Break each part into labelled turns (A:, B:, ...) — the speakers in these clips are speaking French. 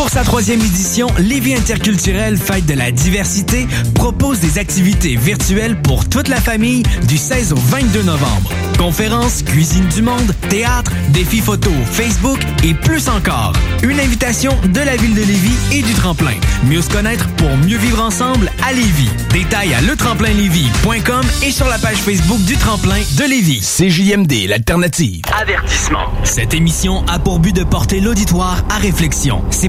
A: Pour sa troisième édition, Lévis Interculturel Fête de la diversité propose des activités virtuelles pour toute la famille du 16 au 22 novembre. Conférences, cuisine du monde, théâtre, défis photo, Facebook et plus encore. Une invitation de la ville de Lévis et du tremplin. Mieux se connaître pour mieux vivre ensemble à Lévis. Détails à letremplinlévis.com et sur la page Facebook du tremplin de Lévis. CJMD, l'alternative. Avertissement. Cette émission a pour but de porter l'auditoire à réflexion. C'est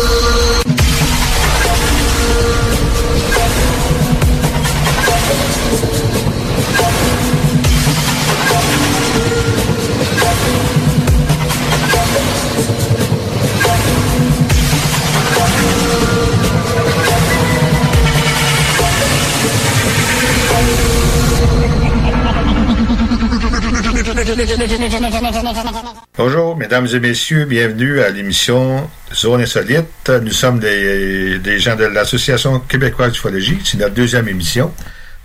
B: Bonjour, mesdames et messieurs, bienvenue à l'émission Zone Insolite. Nous sommes des, gens de l'Association québécoise d'ufologie. C'est notre deuxième émission.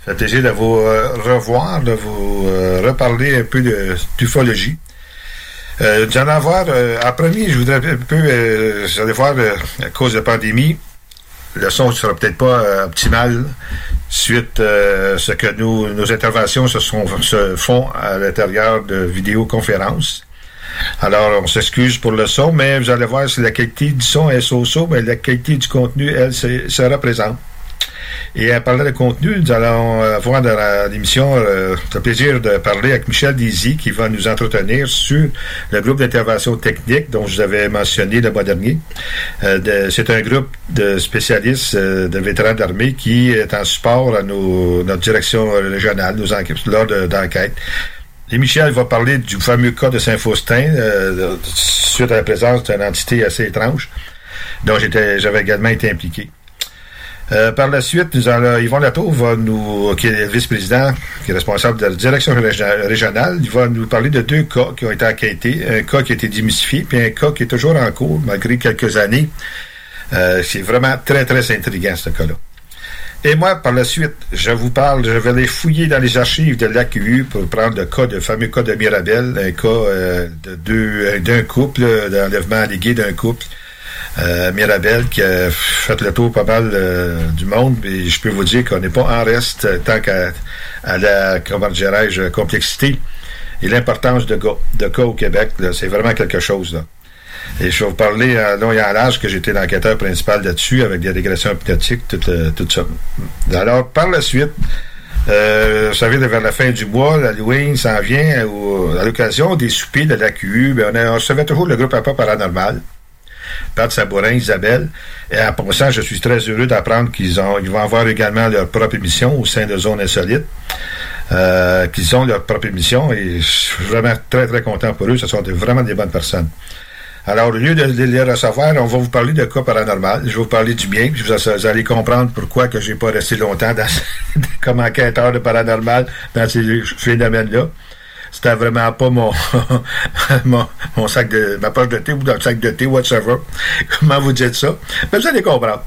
B: Ça fait plaisir de vous euh, revoir, de vous euh, reparler un peu d'ufologie. Euh, nous allons voir, euh, en premier, je voudrais un peu, euh, vous allez voir, euh, à cause de la pandémie, le son ne sera peut-être pas euh, optimal suite euh, ce que nous, nos interventions se, font à l'intérieur de vidéoconférences. Alors, on s'excuse pour le son, mais vous allez voir si la qualité du son est so-so, mais la qualité du contenu, elle, sera présente. Et à parler de contenu, nous allons euh, avoir dans la- l'émission euh, le plaisir de parler avec Michel Dizy qui va nous entretenir sur le groupe d'intervention technique dont je vous avais mentionné le mois dernier. Euh, C'est un groupe de spécialistes euh, de vétérans d'armée qui est en support à notre direction régionale, nos enquêtes, lors de- d'enquête. Et Michel va parler du fameux cas de Saint-Faustin, euh, suite à la présence d'une entité assez étrange, dont j'avais également été impliqué. Euh, par la suite, nous allons, Yvon Latour va nous, qui est vice-président, qui est responsable de la direction régionale, il va nous parler de deux cas qui ont été enquêtés. Un cas qui a été démystifié, puis un cas qui est toujours en cours, malgré quelques années. Euh, c'est vraiment très, très intriguant, ce cas-là. Et moi, par la suite, je vous parle, je vais aller fouiller dans les archives de l'AQU pour prendre le cas, le fameux cas de Mirabel, un cas euh, de euh, d'un couple, euh, d'enlèvement allégué d'un couple. Euh, Mirabel qui a fait le tour pas mal euh, du monde, et je peux vous dire qu'on n'est pas en reste euh, tant qu'à à la, comment dirais-je, complexité et l'importance de, cas- de cas au Québec. C'est vraiment quelque chose. Là. Et je vais vous parler à long et à large que j'étais l'enquêteur principal là-dessus avec des régressions hypnotiques, tout, le- tout ça. Alors, par la suite, euh, vous savez, vers la fin du mois, l'Halloween s'en vient à l'occasion des soupers de l'AQU. Ben, on, a- on recevait toujours le groupe APA Paranormal. Pat Sabourin, Isabelle. Et en passant, je suis très heureux d'apprendre qu'ils ont, vont avoir également leur propre émission au sein de Zone Insolite.
C: euh, qu'ils ont leur propre émission et je suis vraiment très, très content pour eux. Ce sont vraiment des bonnes personnes. Alors, au lieu de les recevoir, on va vous parler de cas paranormal. Je vais vous parler du bien, vous, allez comprendre pourquoi que j'ai pas resté longtemps dans, comme enquêteur de paranormal dans ces phénomènes-là. C'était vraiment pas mon, mon, sac de, ma poche de thé ou dans le sac de thé, whatever. Comment vous dites ça? Mais vous allez comprendre.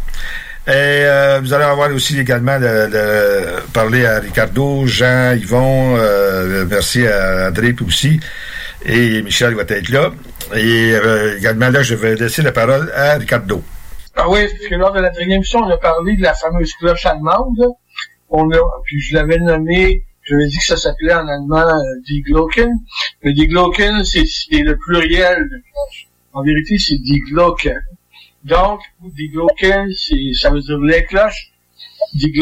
C: Et euh, vous allez avoir aussi également de, parler à Ricardo, Jean, Yvon, euh, merci à André aussi. Et Michel va être là. Et euh, également là, je vais laisser la parole à Ricardo.
D: Ah oui, parce que lors de la dernière émission, on a parlé de la fameuse cloche allemande. On a, puis je l'avais nommé, je l'ai dit que ça s'appelait en allemand euh, Die Glocken. Mais Die Glocken, c'est le pluriel de cloche. En vérité, c'est Die Glocken. Donc, Die Glocken, ça veut dire les cloches. Die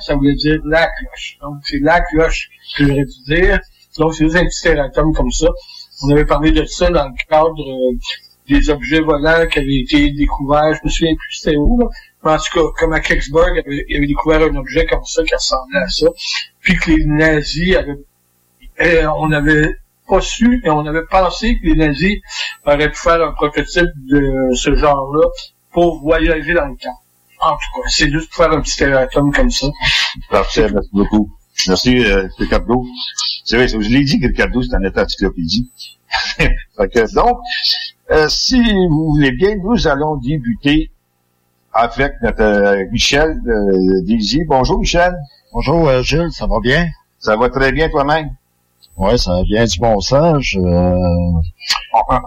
D: ça veut dire la cloche. Donc, c'est la cloche que j'aurais dû dire. Donc, c'est un petit erratum comme ça. On avait parlé de ça dans le cadre euh, des objets volants qui avaient été découverts. Je me souviens plus c'était où, là. En tout cas, comme à Kecksburg, il avait, découvert un objet comme ça qui ressemblait à ça. Puis que les nazis avaient... Euh, on avait pas su et on avait pensé que les nazis auraient pu faire un prototype de ce genre-là pour voyager dans le temps. En tout cas, c'est juste pour faire un petit erratum comme ça.
B: Parfait, merci beaucoup. Merci, euh, Ricardo. C'est vrai, je l'ai dit que Ricardo, c'est un état encyclopédie. donc, euh, si vous voulez bien, nous allons débuter avec notre euh, Michel euh, Bonjour, Michel.
E: Bonjour, euh, Gilles, ça va bien?
B: Ça va très bien toi-même?
E: Oui, ça vient du bon sens.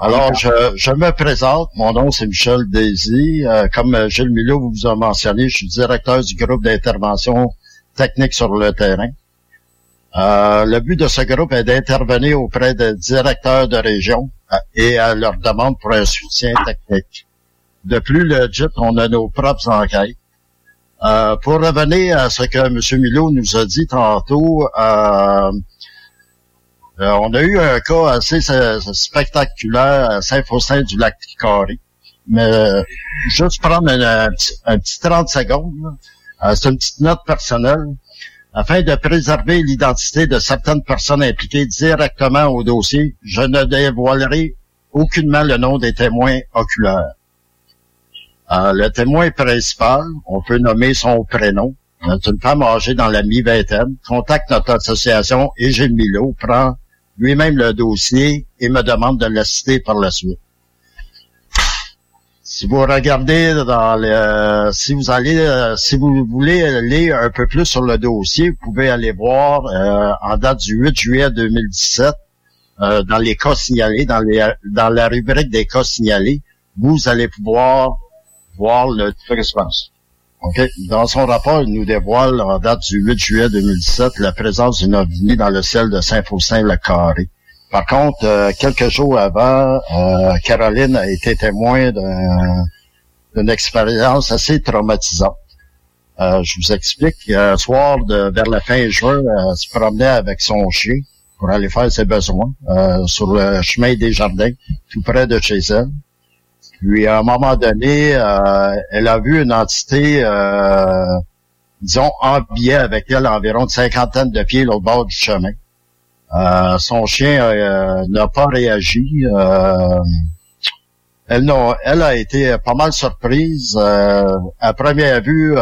E: alors, je, je, me présente. Mon nom, c'est Michel Daisy. comme Gilles Milot vous a mentionné, je suis directeur du groupe d'intervention technique sur le terrain. Euh, le but de ce groupe est d'intervenir auprès des directeurs de région euh, et à leur demande pour un soutien technique. De plus, le JIT, on a nos propres enquêtes. Euh, pour revenir à ce que M. Milo nous a dit tantôt, on a eu un cas assez spectaculaire à Saint-Faustin du lac Carré. Mais juste prendre un, un petit 30 secondes, c'est une petite note personnelle afin de préserver l'identité de certaines personnes impliquées directement au dossier, je ne dévoilerai aucunement le nom des témoins oculaires. Euh, le témoin principal, on peut nommer son prénom, c'est une femme âgée dans la mi-vingtaine, contacte notre association et Gilles Milo, prend lui-même le dossier et me demande de l'assister par la suite. Si vous regardez dans le, si vous allez, euh, si vous voulez lire un peu plus sur le dossier, vous pouvez aller voir euh, en date du 8 juillet 2017 euh, dans les cas signalés, dans les, dans la rubrique des cas signalés, vous allez pouvoir voir le passe. Okay. Dans son rapport, il nous dévoile en date du 8 juillet 2017 la présence d'une ovni dans le ciel de Saint-Faustin-le-Carré. Par contre, euh, quelques jours avant, euh, Caroline a été témoin d'une expérience assez traumatisante. Euh, je vous explique. Un soir, de, vers la fin juin, elle se promenait avec son chien pour aller faire ses besoins sur le chemin des jardins, tout près de chez elle. Puis, à un moment donné, elle a vu une entité, disons, en biais avec elle environ une cinquantaine de pieds au bord du chemin. Euh, son chien euh, n'a pas réagi. Euh, elle, elle a été pas mal surprise. à première vue,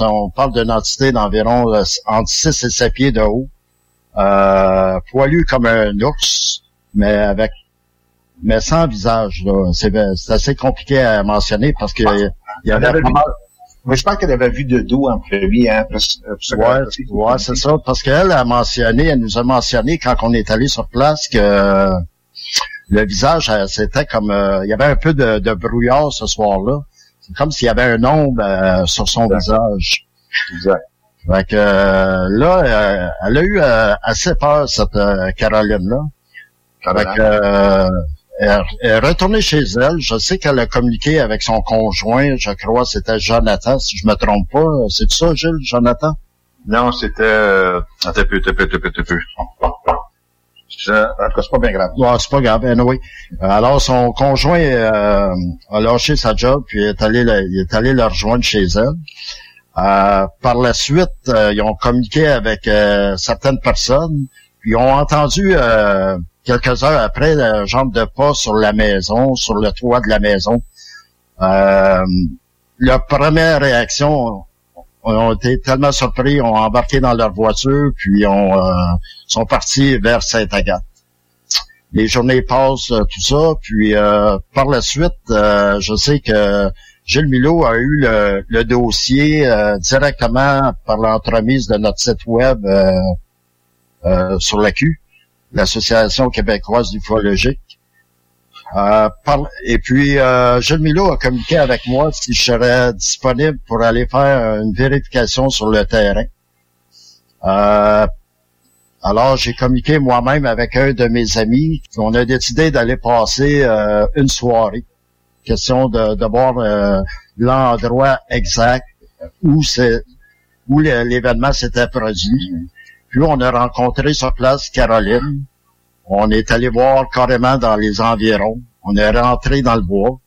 E: on parle d'une entité d'environ entre 6 et 7 pieds de haut, poilu comme un ours, mais avec mais sans visage. C'est assez compliqué à mentionner parce que il y avait mal,
B: mais je pense qu'elle avait vu de dos en premier, hein.
E: ouais, c'est ça. Parce qu'elle a mentionné, elle nous a mentionné quand on est allé sur place que le visage, euh, c'était comme, euh, il y avait un peu de, brouillard ce soir-là. C'est comme s'il y avait un ombre euh, sur son visage. Exact. Fait que là, elle a eu assez peur, cette Caroline-là. Fait que elle est retournée chez elle. Je sais qu'elle a communiqué avec son conjoint. Je crois c'était Jonathan, si je me trompe pas. C'est ça, Gilles, Jonathan?
B: Non, c'était... Euh, un peu, un peu, un peu, un peu. C'est pas bien grave.
E: Ouais, c'est pas grave, anyway. Alors, son conjoint euh, a lâché sa job, puis est allé, il est allé la rejoindre chez elle. Euh, par la suite, euh, ils ont communiqué avec euh, certaines personnes, puis ils ont entendu quelques heures après la jambe de pas sur la maison, sur le toit de la maison. leur première réaction, ont été tellement surpris, ont embarqué dans leur voiture, puis ont sont partis vers Sainte-Agathe. Les journées passent, tout ça, puis par la suite, je sais que Gilles Milot a eu le, dossier euh, directement par l'entremise de notre site web euh, euh, sur la Q, l'Association québécoise d'ufologique. et puis, Gilles Milot a communiqué avec moi si je serais disponible pour aller faire une vérification sur le terrain. alors, j'ai communiqué moi-même avec un de mes amis. On a décidé d'aller passer une soirée question de, de voir euh, l'endroit exact où c'est où l'événement s'était produit. Puis on a rencontré sur place Caroline. On est allé voir carrément dans les environs. On est rentré dans le bois.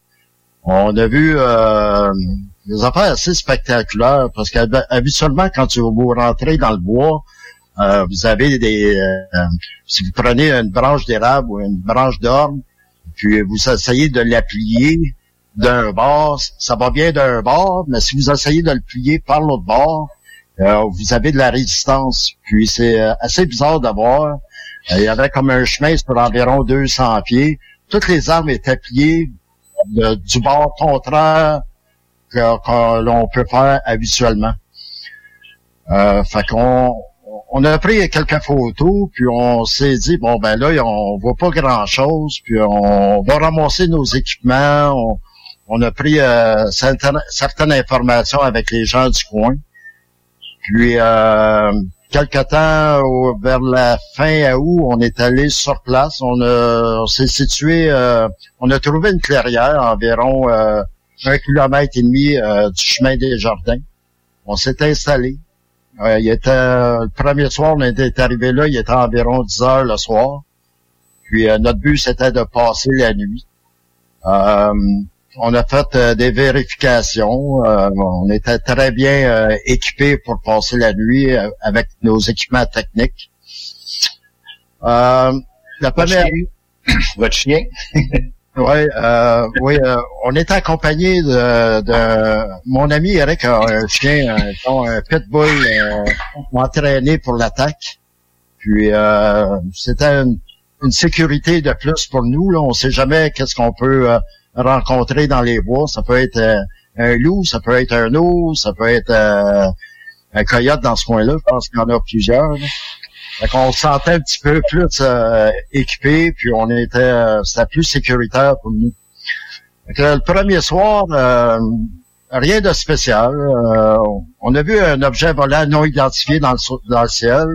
E: On a vu euh, des affaires assez spectaculaires parce qu'habituellement, quand vous rentrez dans le bois, euh, vous avez des... Euh, si vous prenez une branche d'érable ou une branche d'orme, puis vous essayez de la plier d'un bord, ça va bien d'un bord, mais si vous essayez de le plier par l'autre bord, vous avez de la résistance. Puis c'est euh, assez bizarre d'avoir. Euh, il y avait comme un chemin sur environ 200 pieds. Toutes les armes étaient pliées du bord contraire que, l'on peut faire habituellement. Euh, fait qu'on on a pris quelques photos, puis on s'est dit, bon, ben là, on voit pas grand-chose, puis on va ramasser nos équipements, on, a pris euh, certaines, informations avec les gens du coin. Puis, euh, quelque temps, vers la fin août, on est allé sur place. On, s'est situé, euh, on a trouvé une clairière environ euh, un kilomètre et demi du chemin des jardins. On s'est installé il était le premier soir, on était arrivé là, il était environ 10 heures le soir. Puis euh, notre but, c'était de passer la nuit. Euh, on a fait euh, des vérifications. on était très bien équipés pour passer la nuit avec nos équipements techniques.
B: la première... Votre chien?
E: Oui, euh, oui, euh, on est accompagné de, de, mon ami Eric a un chien, un, un pitbull euh, entraîné pour l'attaque. Puis euh, c'était une, sécurité de plus pour nous. Là. On sait jamais qu'est-ce qu'on peut euh, rencontrer dans les bois. Ça peut être un loup, ça peut être un ours, ça peut être un coyote dans ce coin-là. Je pense qu'il y en a plusieurs. Fait qu'on se sentait un petit peu plus euh, équipé, puis on était, euh, c'était plus sécuritaire pour nous. le premier soir, euh, rien de spécial. on a vu un objet volant non identifié dans le, dans le ciel.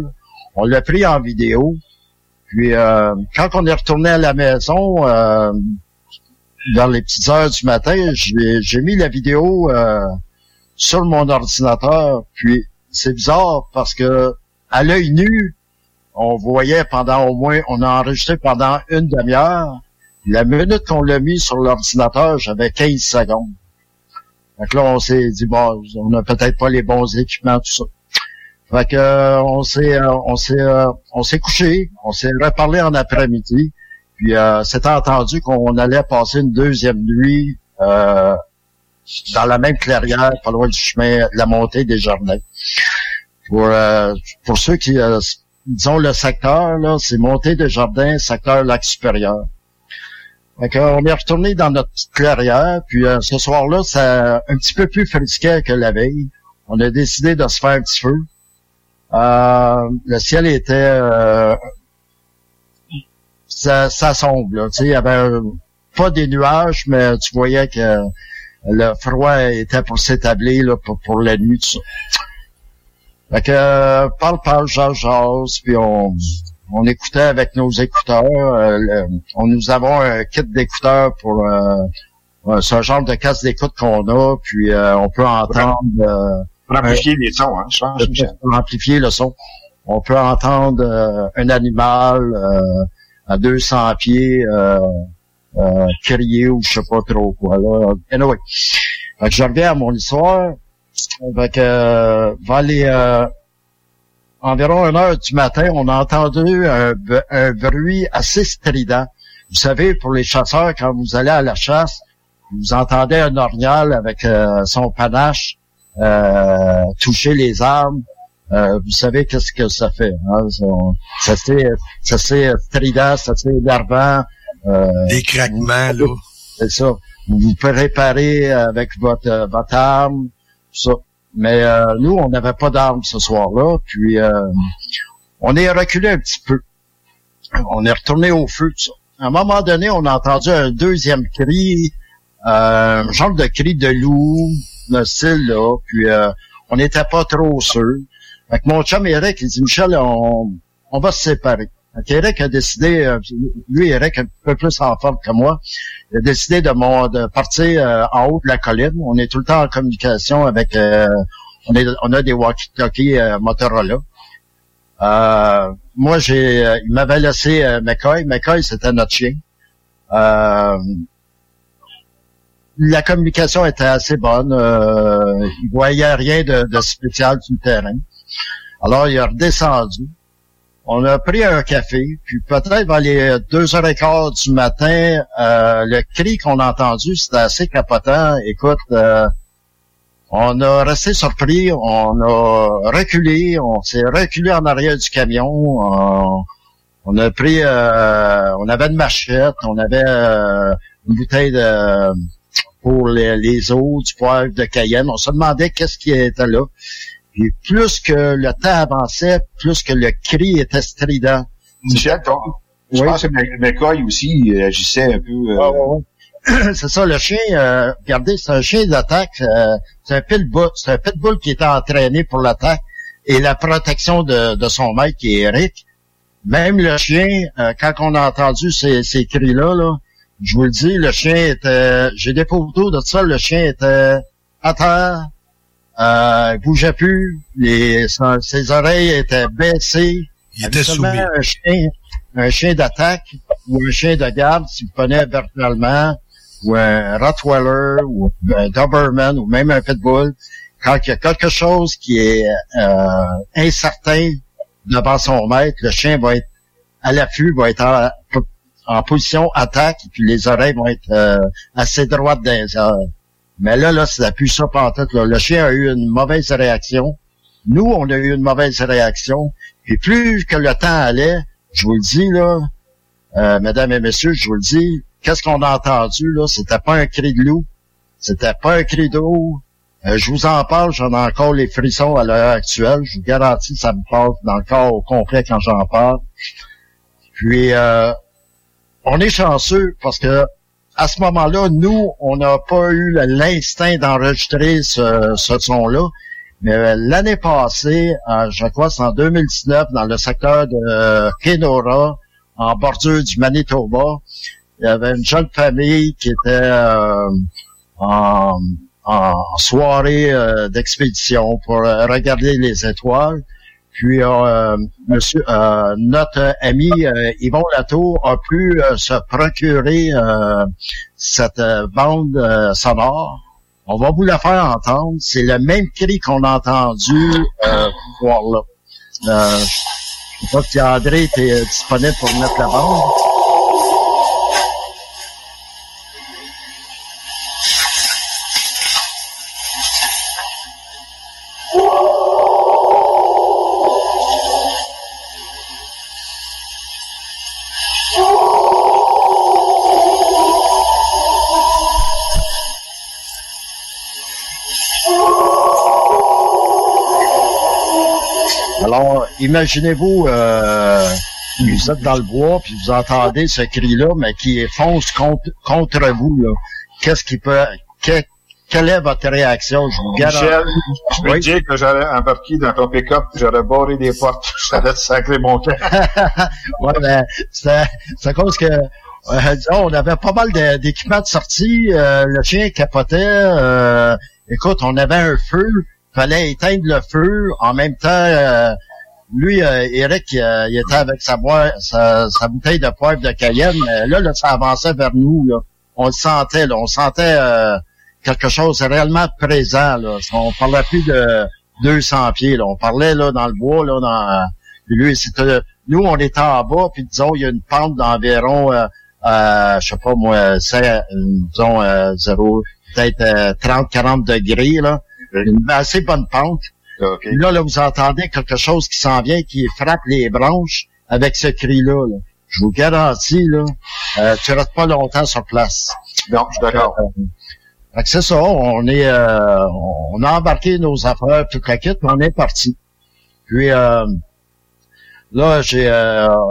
E: On l'a pris en vidéo. Puis quand on est retourné à la maison, dans les petites heures du matin, j'ai mis la vidéo sur mon ordinateur. Puis c'est bizarre parce que à l'œil nu, on voyait pendant au moins, on a enregistré pendant une demi-heure. La minute qu'on l'a mis sur l'ordinateur, j'avais 15 secondes. Donc là, on s'est dit, bon, on n'a peut-être pas les bons équipements, tout ça. Fait que euh, on s'est euh, on s'est euh, on s'est couché, on s'est reparlé en après-midi, puis c'était entendu qu'on allait passer une deuxième nuit dans la même clairière, pas loin du chemin de la montée des jardins. Pour pour ceux qui disons, le secteur, là, c'est montée de jardin, secteur lac supérieur. Fait on est retourné dans notre clairière, puis euh, ce soir-là, c'est un petit peu plus frisquet que la veille. On a décidé de se faire un petit feu. Euh, le ciel était euh, ça, ça sombre, là. il y avait pas des nuages, mais tu voyais que le froid était pour s'établir pour, pour la nuit, tout ça. Fait que, euh, parle, parle, jase, jase, puis on, on écoutait avec nos écouteurs. Euh, on nous avons un kit d'écouteurs pour euh, ce genre de casse d'écoute qu'on a, puis on peut entendre...
B: pour amplifier les sons, hein, je pense.
E: Pour amplifier le son. On peut entendre un animal à 200 pieds crier ou je sais pas trop quoi. Là. Anyway, fait que je reviens à mon histoire Fait que, euh, les, euh, environ une heure du matin, on a entendu un bruit assez strident. Vous savez, pour les chasseurs, quand vous allez à la chasse, vous entendez un orignal avec euh, son panache euh, toucher les arbres. Euh, vous savez qu'est-ce que ça fait. Hein? Ça, c'est ça c'est strident, ça c'est énervant. Euh,
F: Des craquements, là.
E: c'est ça. Vous vous préparez avec votre, votre arme, tout ça. Mais euh, nous, on n'avait pas d'armes ce soir-là. Puis euh, on est reculé un petit peu. On est retourné au feu, tout ça. À un moment donné, on a entendu un deuxième cri, euh, un genre de cri de loup, le style là. Puis euh, on n'était pas trop sûr. Fait que mon chum Eric, il dit Michel, on, on va se séparer. Fait qu'Eric a décidé, euh, lui Eric un peu plus en forme que moi, il a décidé de, mon, de partir euh, en haut de la colline. On est tout le temps en communication avec, euh, on, est, on a des walkie-talkies euh, Motorola. Euh, moi, j'ai, il m'avait laissé McCoy. McCoy, c'était notre chien. La communication était assez bonne. Il voyait rien de, de spécial sur le terrain. Alors, il est redescendu. On a pris un café, puis peut-être vers les deux heures et quart du matin, euh, le cri qu'on a entendu, c'était assez capotant. Écoute, euh, on a resté surpris, on a reculé, on s'est reculé en arrière du camion. On, on a pris, euh, on avait une machette, on avait euh, une bouteille de pour les, les eaux, du poivre de Cayenne. On se demandait qu'est-ce qui était là. Puis plus que le temps avançait, plus que le cri était strident.
B: Michel, ton- je
E: Oui.
B: pense que Mc- McCoy aussi euh, agissait un peu... euh,
E: c'est ça, le chien, euh, regardez, c'est un chien d'attaque, euh, c'est un pitbull, c'est un pitbull qui était entraîné pour l'attaque et la protection de, de son maître qui est Eric. Même le chien, euh, quand on a entendu ces, ces cris-là, là, je vous le dis, le chien était, j'ai des photos de ça, le chien était à terre, euh, il bougeait plus, les, son- ses oreilles étaient baissées.
F: Il était soumis.
E: Un chien, un chien d'attaque ou un chien de garde, si vous prenez verticalement, ou un Rottweiler, ou un Doberman, ou même un Pitbull, quand il y a quelque chose qui est euh, incertain devant son maître, le chien va être à l'affût, va être en, en position attaque, et puis les oreilles vont être euh, assez droites airs. Mais là, là, c'est plus ça pantoute, là. Le chien a eu une mauvaise réaction. Nous, on a eu une mauvaise réaction. Et plus que le temps allait, je vous le dis, là, euh, mesdames et messieurs, je vous le dis, qu'est-ce qu'on a entendu, là? C'était pas un cri de loup. C'était pas un cri d'eau. Euh, je vous en parle, j'en ai encore les frissons à l'heure actuelle. Je vous garantis, ça me passe dans le corps au complet quand j'en parle. Puis, euh, on est chanceux parce que à ce moment-là, nous, on n'a pas eu l'instinct d'enregistrer ce, ce son-là. Mais euh, l'année passée, euh, je crois c'est en 2019, dans le secteur de euh, Kenora, en bordure du Manitoba, il y avait une jeune famille qui était en, en soirée d'expédition pour regarder les étoiles. Puis euh, monsieur, euh, notre ami euh, Yvon Latour a pu euh, se procurer euh, cette euh, bande sonore. On va vous la faire entendre. C'est le même cri qu'on a entendu voir là. Euh, je sais pas si André était disponible pour mettre la bande. Alors, imaginez-vous, euh, vous êtes dans le bois, puis vous entendez ce cri-là, mais qui fonce contre, contre vous. Qu'est-ce qui peut... que- quelle est votre réaction? Je vous garantis.
B: Michel, je peux
E: Oui.
B: dire que j'aurais embarqué dans ton pick-up, j'aurais barré des portes, j'aurais sacré mon camp.
E: ouais, mais c'est à cause que euh, disons, on avait pas mal d'équipements de sortie. euh, le chien capotait. euh, écoute, on avait un feu. Fallait éteindre le feu. En même temps, euh, lui, euh, Eric, euh, il était avec sa, boi- sa, bouteille de poivre de Cayenne. mais là, là, ça avançait vers nous. Là. On le sentait. Là, on sentait euh, quelque chose réellement présent. Là. On parlait plus de 200 pieds. Là. On parlait là dans le bois. Là, dans, lui, c'était, nous, on était en bas, puis disons, il y a une pente d'environ, euh, je sais pas moi, c'est, disons, euh, zéro, peut-être 30-40 degrés. Là. Une assez bonne pente. Là, là, vous entendez quelque chose qui s'en vient, qui frappe les branches avec ce cri-là. Je vous garantis, là, euh, tu restes pas longtemps sur place.
B: Non, je suis d'accord.
E: Euh, c'est ça, on est euh, on a embarqué nos affaires, toute la kit, mais on est parti. Puis euh, là, j'ai,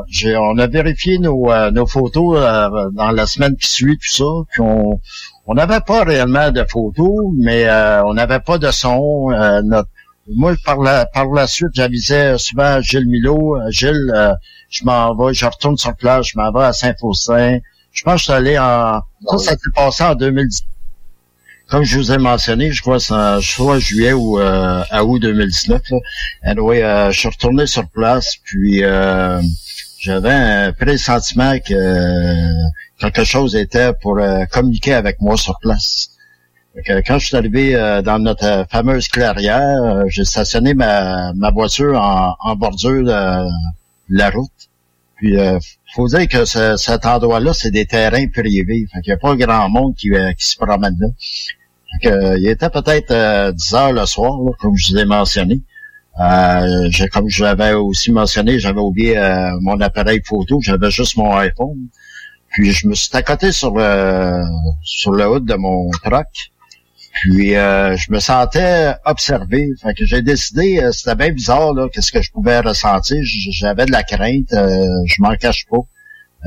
E: j'ai on a vérifié nos, nos photos dans la semaine qui suit, tout ça, puis on on n'avait pas réellement de photos, mais on n'avait pas de son. notre moi, par la, par la suite, j'avisais souvent Gilles Milo. Euh, Gilles, euh, je m'en vais, je retourne sur place, je m'en vais à Saint-Faustin. Je pense que je suis allé en... Ça, ça s'est passé en 2010. Comme je vous ai mentionné, je crois soit juillet ou euh, à août 2019. Là. Anyway, je suis retourné sur place, puis j'avais un pressentiment que quelque chose était pour communiquer avec moi sur place quand je suis arrivé euh, dans notre euh, fameuse clairière, euh, j'ai stationné ma, ma voiture en, bordure de, la route. Puis, euh, faut dire que cet endroit-là, c'est des terrains privés. Fait qu'il n'y a pas grand monde qui, qui se promène là. Fait il était peut-être 10 heures le soir, comme je vous ai mentionné. Euh, comme je l'avais aussi mentionné, j'avais oublié mon appareil photo, j'avais juste mon iPhone. Puis je me suis accoté sur le sur le haut de mon truck. Puis euh, je me sentais observé. Fait que j'ai décidé, euh, c'était bien bizarre là, qu'est-ce que je pouvais ressentir. J'avais de la crainte, euh, je m'en cache pas.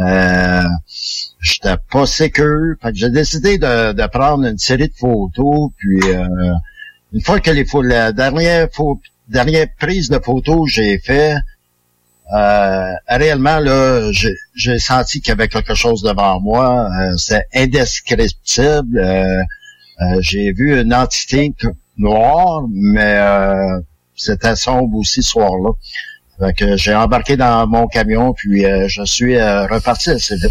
E: Euh, j'étais pas sécure. Fait que j'ai décidé de, de, prendre une série de photos. Puis une fois que les la dernière, dernière prise de photos j'ai fait, réellement là, j'ai senti qu'il y avait quelque chose devant moi. c'est indescriptible. Euh, j'ai vu une entité noire, mais euh, c'était sombre aussi ce soir-là. Fait j'ai embarqué dans mon camion, puis euh, je suis reparti assez vite.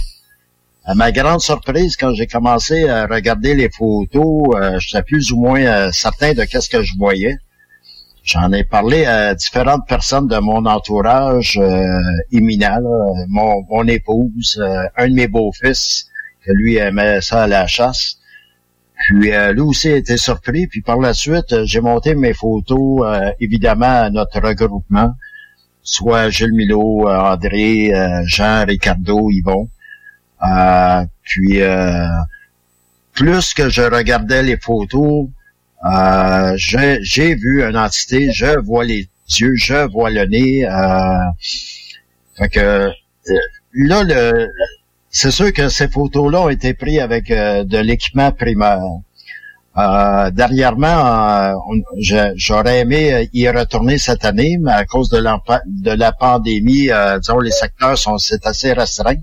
E: À ma grande surprise, quand j'ai commencé à regarder les photos, j'étais plus ou moins certain de qu'est-ce que je voyais. J'en ai parlé à différentes personnes de mon entourage imminent, mon, mon, épouse, un de mes beaux-fils, que lui aimait ça à la chasse. Puis euh, lui aussi a été surpris. Puis par la suite, euh, j'ai monté mes photos, euh, évidemment, à notre regroupement, soit Gilles Milo, André, Jean, Ricardo, Yvon. puis plus que je regardais les photos, j'ai vu une entité, je vois les yeux, je vois le nez. fait que là, le, c'est sûr que ces photos-là ont été prises avec euh, de l'équipement primaire. Euh, dernièrement, euh, j'aurais aimé y retourner cette année, mais à cause de, de la pandémie, disons, les secteurs sont c'est assez restreint.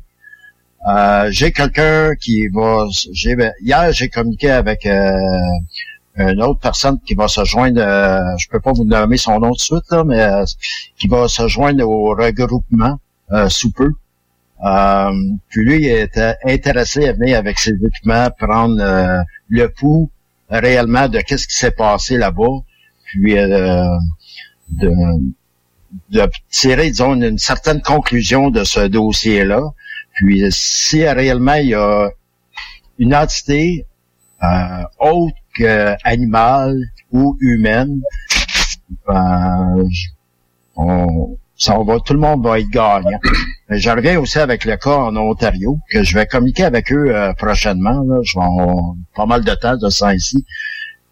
E: j'ai quelqu'un qui va... Hier, j'ai communiqué avec une autre personne qui va se joindre, je peux pas vous nommer son nom tout de suite, là, mais qui va se joindre au regroupement sous peu. Euh, puis lui, il était intéressé à venir avec ses équipements, prendre euh, le pouls réellement de qu'est-ce qui s'est passé là-bas, puis euh, de, de, tirer, disons, une, certaine conclusion de ce dossier-là. Puis si réellement il y a une entité euh, autre qu'animale ou humaine, ben, on, ça va, tout le monde va être gagnant. Je reviens aussi avec le cas en Ontario, que je vais communiquer avec eux euh, prochainement. Là. Je vais avoir pas mal de temps de ça ici.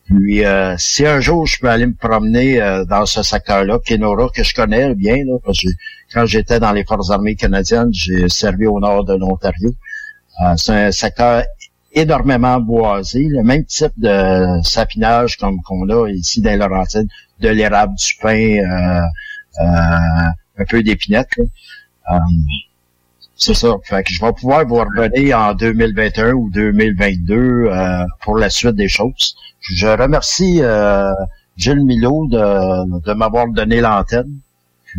E: Puis euh, si un jour je peux aller me promener euh, dans ce secteur-là, Kenora, que je connais bien, là, parce que quand j'étais dans les Forces armées canadiennes, j'ai servi au nord de l'Ontario. c'est un secteur énormément boisé, le même type de sapinage comme qu'on a ici dans Laurentides, de l'érable, du pain, euh, un peu d'épinettes. Euh, c'est ça. Fait que je vais pouvoir vous revenir en 2021 ou 2022 euh, pour la suite des choses. Je remercie Gilles Milo de, de m'avoir donné l'antenne.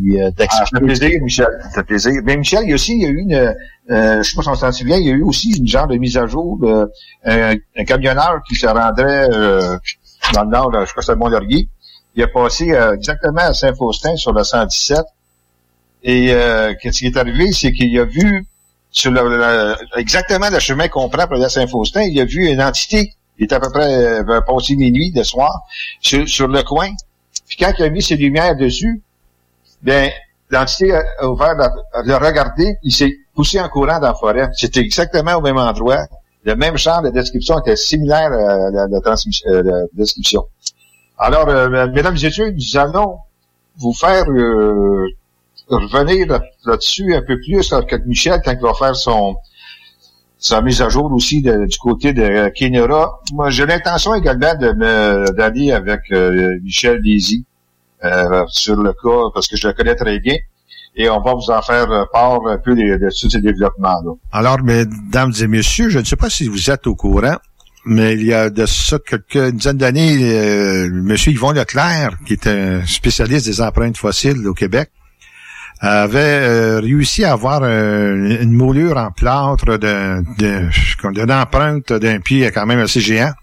G: Puis euh,
E: Ah, ça fait plaisir, Michel. Ça fait plaisir. Mais Michel, il y a aussi, il y a eu une, euh, je sais pas si on s'en souvient, il y a eu aussi une genre de mise à jour de un, un camionneur qui se rendrait euh, dans le nord, là, je crois que c'est Mont-Laurier. Il a passé euh, exactement à Saint-Faustin sur le 117. Et euh, qu'est-ce qui est arrivé, c'est qu'il a vu sur le, le- exactement le chemin qu'on prend pour aller à Saint-Faustin, il a vu une entité. Il était à peu près euh, passé minuit de soir sur, sur le coin. Puis quand il a mis ses lumières dessus, ben l'entité a ouvert, la, a regardé, il s'est poussé en courant dans la forêt. C'était exactement au même endroit. Le même genre de description était similaire à la, transmission- euh, la description. Alors, euh, mesdames et messieurs, nous allons vous faire euh, revenir là- là-dessus un peu plus avec Michel quand il va faire son sa mise à jour aussi du côté de Kenora. Moi, j'ai l'intention également de d'aller avec euh, Michel euh, sur le cas parce que je le connais très bien. Et on va vous en faire euh, part un peu de, de tous ces développements-là.
B: Alors, mesdames et messieurs, je ne sais pas si vous êtes au courant, mais il y a de ça quelques une dizaine d'années, euh, Monsieur Yvon Leclerc, qui est un spécialiste des empreintes fossiles au Québec, avait euh, réussi à avoir euh, une moulure en plâtre d'une empreinte d'un pied quand même assez géant.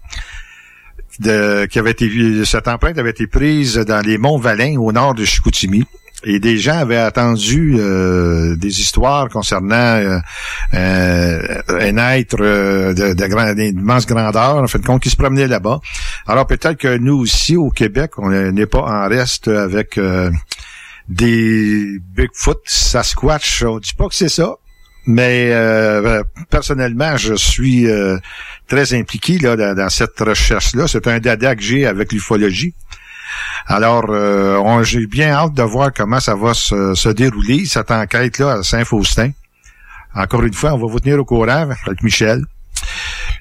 B: De, qui avait été, cette empreinte avait été prise dans les monts Valin au nord de Chicoutimi. Et des gens avaient attendu euh, des histoires concernant euh, euh, un être euh, de, de d'immense grandeur, en fait, compte, qui se promenait là-bas. Alors peut-être que nous aussi, au Québec, on n'est pas en reste avec euh, des Bigfoot, Sasquatch. On dit pas que c'est ça, mais euh, personnellement, je suis euh, très impliqué là, dans, cette recherche-là. C'est un dada que j'ai avec l'ufologie. Alors, euh, j'ai bien hâte de voir comment ça va se, se dérouler, cette enquête-là à Saint-Faustin. Encore une fois, on va vous tenir au courant avec Michel.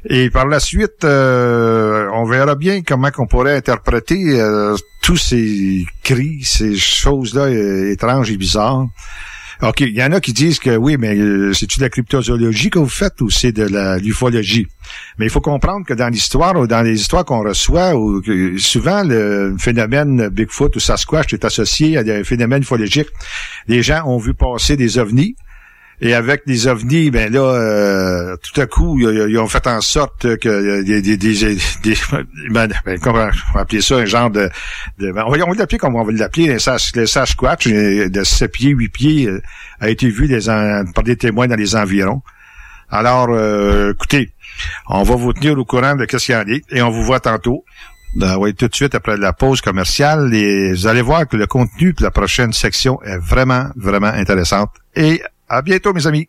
B: Et par la suite, euh, on verra bien comment on pourrait interpréter euh, tous ces cris, ces choses-là euh, étranges et bizarres. OK, il y en a qui disent que oui, mais euh, c'est-tu de la cryptozoologie que vous faites ou c'est de la l'ufologie? Mais il faut comprendre que dans l'histoire ou dans les histoires qu'on reçoit, ou, que souvent le phénomène Bigfoot ou Sasquatch est associé à des phénomènes ufologiques. Les gens ont vu passer des ovnis, et avec les ovnis, ben là, euh, tout à coup, ils, ont fait en sorte que des, des, des, des- ben, ben, comment on va appeler ça, un genre de, de ben, on va, l'appeler comme on va l'appeler, le Sas- le Sasquatch euh, de 7 pieds, 8 pieds, euh, a été vu par des témoins dans les environs. Alors, euh, écoutez, on va vous tenir au courant de ce qu'il y en est et on vous voit tantôt. Ben, oui, tout de suite après la pause commerciale et vous allez voir que le contenu de la prochaine section est vraiment, vraiment intéressante. Et à bientôt, mes amis.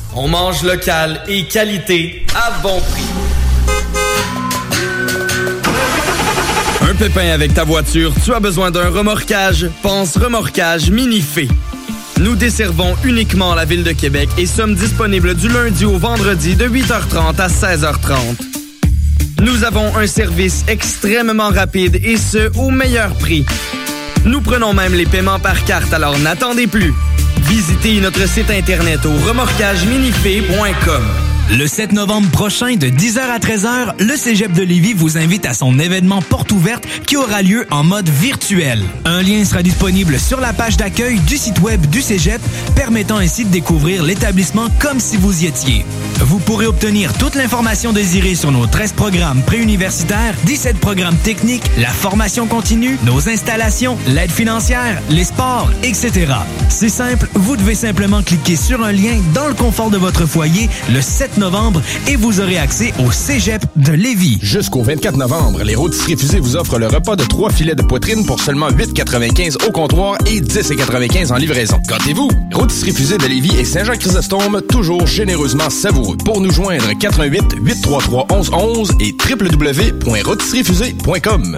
H: On mange local et qualité à bon prix. Un pépin avec ta voiture, tu as besoin d'un remorquage? Pense remorquage Minifé. Nous desservons uniquement la ville de Québec et sommes disponibles du lundi au vendredi de 8h30 à 16h30. Nous avons un service extrêmement rapide et ce, au meilleur prix. Nous prenons même les paiements par carte, alors n'attendez plus. Visitez notre site internet au remorquageminifé.com.
A: Le 7 novembre prochain, de 10h à 13h, le Cégep de Lévis vous invite à son événement porte ouverte qui aura lieu en mode virtuel. Un lien sera disponible sur la page d'accueil du site web du Cégep, permettant ainsi de découvrir l'établissement comme si vous y étiez. Vous pourrez obtenir toute l'information désirée sur nos 13 programmes préuniversitaires, 17 programmes techniques, la formation continue, nos installations, l'aide financière, les sports, etc. C'est simple, vous devez simplement cliquer sur un lien dans le confort de votre foyer le 7 novembre et vous aurez accès au Cégep de Lévis.
I: Jusqu'au 24 novembre, les rôtisseries fusées vous offrent le repas de trois filets de poitrine pour seulement 8,95 au comptoir et 10,95 en livraison. Gâtez-vous! Rôtisserie fusée de Lévis et Saint-Jean-Chrysostome, toujours généreusement savoureux. Pour nous joindre, 88 833 1111 et www.rôtisseriefusée.com.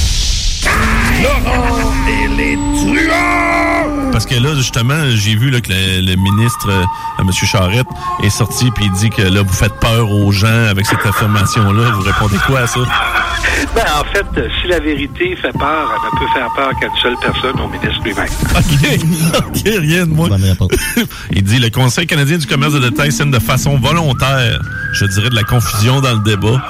J: Laurent et les truands! Parce que là, justement, j'ai vu là, que le, le ministre, euh, M. Charette, est sorti puis il dit que là, vous faites peur aux gens avec cette affirmation-là. Vous répondez quoi à ça?
K: Ben, en fait, si la vérité fait peur, elle ne peut faire peur qu'à une seule personne, au ministre lui-même.
J: OK, OK, rien de moi. il dit le Conseil canadien du commerce de détail sème de façon volontaire, je dirais, de la confusion dans le débat.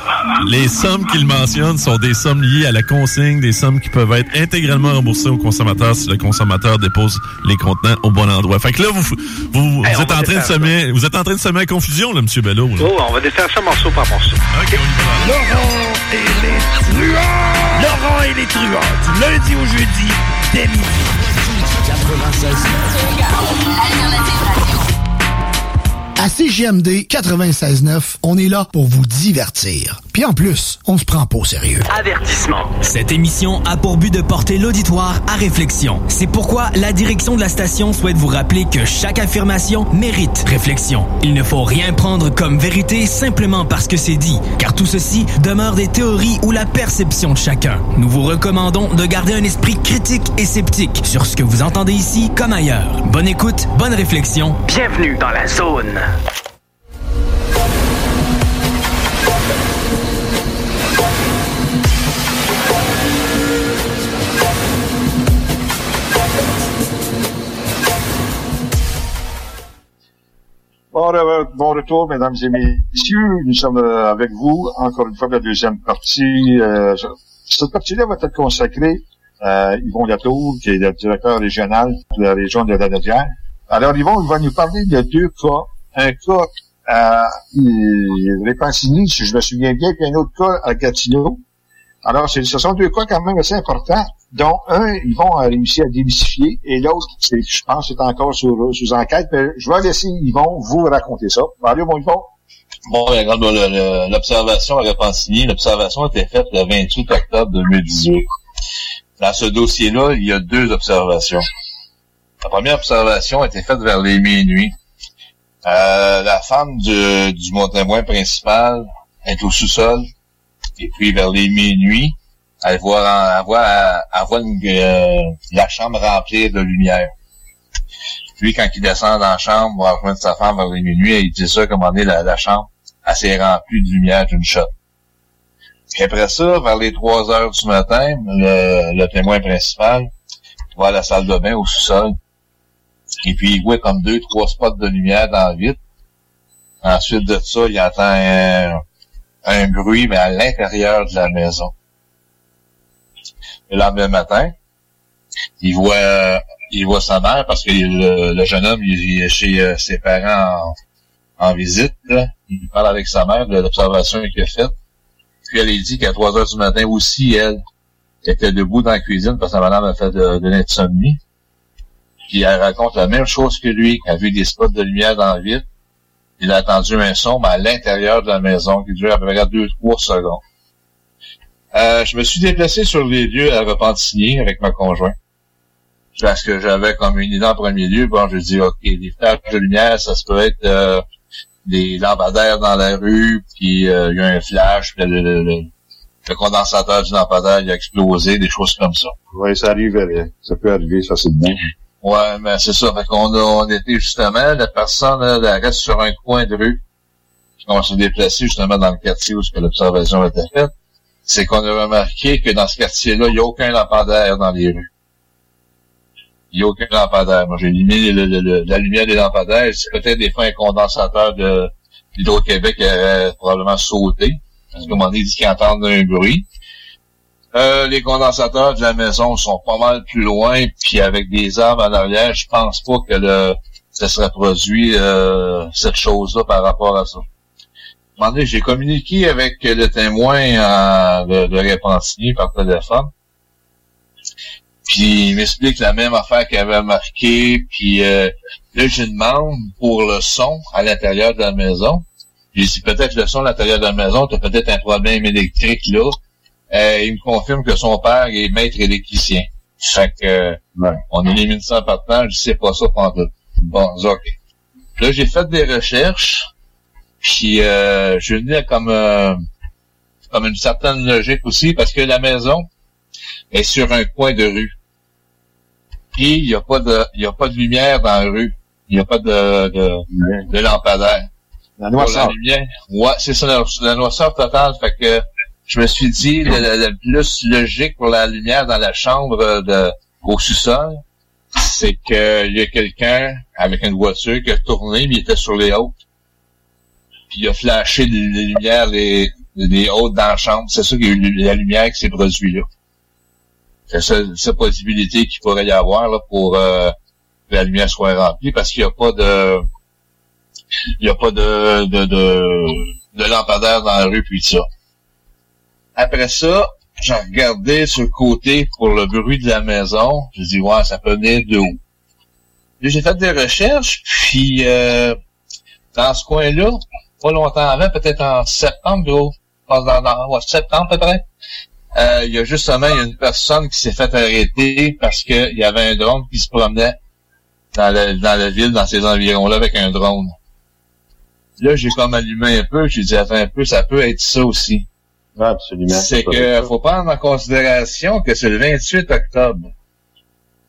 J: Les sommes qu'il mentionne sont des sommes liées à la consigne, des sommes qui peuvent être intégralement remboursées au consommateur si le consommateur dépose les contenants au bon endroit. Fait que là, vous,
K: Hey,
J: êtes en train de semer, vous êtes en train de semer la confusion, là, M. Bello. là.
K: Oh, on va défaire ça morceau par morceau.
J: OK, on y va.
L: Laurent et les truands! Laurent et les truands, du lundi au jeudi, dès midi. 96. À CGMD 96.9, on est là pour vous divertir. Puis en plus, on se prend pas au sérieux.
A: Avertissement. Cette émission a pour but de porter l'auditoire à réflexion. C'est pourquoi la direction de la station souhaite vous rappeler que chaque affirmation mérite réflexion. Il ne faut rien prendre comme vérité simplement parce que c'est dit, car tout ceci demeure des théories ou la perception de chacun. Nous vous recommandons de garder un esprit critique et sceptique sur ce que vous entendez ici comme ailleurs. Bonne écoute, bonne réflexion. Bienvenue dans la zone.
B: Bon, re- bon retour, mesdames et messieurs. Nous sommes euh, avec vous, encore une fois, pour la deuxième partie. Euh, cette partie-là va être consacrée à Yvon Latour, qui est le directeur régional de la région de la. Alors, Yvon, il va nous parler de deux cas. Un cas à euh, Répentigny, si je me souviens bien, puis un autre cas à Gatineau. Alors, ce sont deux cas quand même assez importants, dont un, ils vont euh, réussir à démystifier, et l'autre, je pense, c'est encore sous, sous enquête. Mais je vais laisser Yvon vous raconter ça. Allez, bon Yvon.
M: Bon, ben, regarde, l'observation à Repentigny, l'observation a été faite le 28 octobre 2018. Dans ce dossier-là, il y a deux observations. La première observation a été faite vers les minuit. Euh, la femme du, du mon témoin principal est au sous-sol. Et puis, vers les minuit, elle voit, elle voit, elle voit euh, la chambre remplie de lumière. Puis, quand il descend dans la chambre, va rejoindre sa femme vers les minuit, il dit ça, comment est la, chambre. elle s'est remplie de lumière d'une shot. Et après ça, vers les 3 heures du matin, le, le témoin principal va à la salle de bain au sous-sol. Et puis il voit comme deux, trois spots de lumière dans le vide. Ensuite de ça, il entend un, un bruit, mais à l'intérieur de la maison. Le lendemain matin, il voit il voit sa mère parce que le, le jeune homme il est chez euh, ses parents en, en visite. Il parle avec sa mère de l'observation qu'il a faite. Puis elle lui dit qu'à 3 heures du matin aussi, elle était debout dans la cuisine parce que sa madame a fait de, de l'insomnie. Puis elle raconte la même chose que lui. Elle a vu des spots de lumière dans le vide. Il a entendu un son, mais à l'intérieur de la maison, qui durait à peu près 2-3 secondes. Euh, je me suis déplacé sur les lieux à Repentigny avec ma conjointe. Parce que j'avais comme une idée en premier lieu. Bon, je dis, OK, des flashs de lumière, ça se peut être euh, des lampadaires dans la rue, puis euh, il y a un flash, puis le, le- le- le condensateur du lampadaire il a explosé, des choses comme ça.
B: Oui, ça arrive, ça peut arriver facilement.
M: Ouais, mais c'est ça. Fait qu'on on était justement, la personne, elle reste sur un coin de rue. Puis on s'est déplacé justement dans le quartier où l'observation était faite. C'est qu'on a remarqué que dans ce quartier-là, il n'y a aucun lampadaire dans les rues. Il n'y a aucun lampadaire. Moi, j'ai éliminé la lumière des lampadaires. C'est peut-être des fois un condensateur de l'Hydro-Québec qui aurait probablement sauté. Parce qu'à un moment donné, il dit qu'il entend un bruit. Euh, les condensateurs de la maison sont pas mal plus loin, puis avec des arbres en arrière, je pense pas que le ça serait produit euh, cette chose-là par rapport à ça. À j'ai communiqué avec le témoin euh, de, de Repentigny par téléphone. Puis il m'explique la même affaire qu'il avait marqué, puis euh, là, je demande pour le son à l'intérieur de la maison. J'ai dit peut-être le son à l'intérieur de la maison, tu as peut-être un problème électrique là. Euh, il me confirme que son père est maître électricien. Fait que on élimine ça par temps, je sais pas ça pendant tout. Bon, ok. Là, j'ai fait des recherches, puis euh, je venais comme euh, comme une certaine logique aussi, parce que la maison est sur un coin de rue. Puis il n'y a pas de il y a pas de lumière dans la rue. Il n'y a pas de, de, de lampadaire.
B: La noirceur.
M: Pour La lumière. Ouais, c'est ça, la, la noirceur totale. Fait que je me suis dit, le, plus logique pour la lumière dans la chambre de, au sous-sol, c'est qu'il y a quelqu'un avec une voiture qui a tourné, mais il était sur les hautes. Puis il a flashé les, les lumières, les, les hautes dans la chambre. C'est ça qu'il y a eu la lumière qui s'est produite là. C'est ça, cette possibilité qu'il pourrait y avoir pour euh, que la lumière soit remplie, parce qu'il n'y a pas de il n'y a pas de, de, de, de lampadaire dans la rue, puis ça. Après ça, j'ai regardé sur le côté pour le bruit de la maison. J'ai dit, ouais, ça peut venir de où? J'ai fait des recherches, puis euh, dans ce coin-là, pas longtemps avant, peut-être en septembre, gros, dans, dans ouais, septembre à peu près, il y a justement une personne qui s'est fait arrêter parce qu'il y avait un drone qui se promenait dans, la- dans la ville, dans ces environs-là, avec un drone. Là, j'ai comme allumé un peu, j'ai dit, attends un peu, ça peut être ça aussi.
B: Absolument.
M: C'est que faut prendre en considération que c'est le 28 octobre.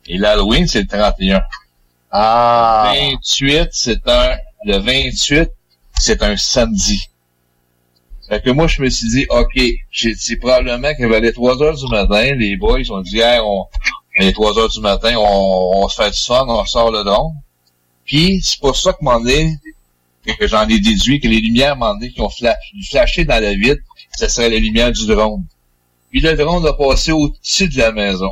M: Et l'Halloween, c'est le 31.
E: Ah.
M: 28, c'est un, le 28, c'est un samedi. Fait que moi, je me suis dit, OK, j'ai dit probablement que vers les 3 heures du matin, les boys ont dit, hey, on, les 3 heures du matin, on, on se fait du fun, on sort le drone. Puis, c'est pour ça que, m'en donné, que j'en ai déduit que les lumières, m'en qui ont flash, flashé dans la vitre, ce serait les lumières du drone. Puis le drone a passé au-dessus de la maison.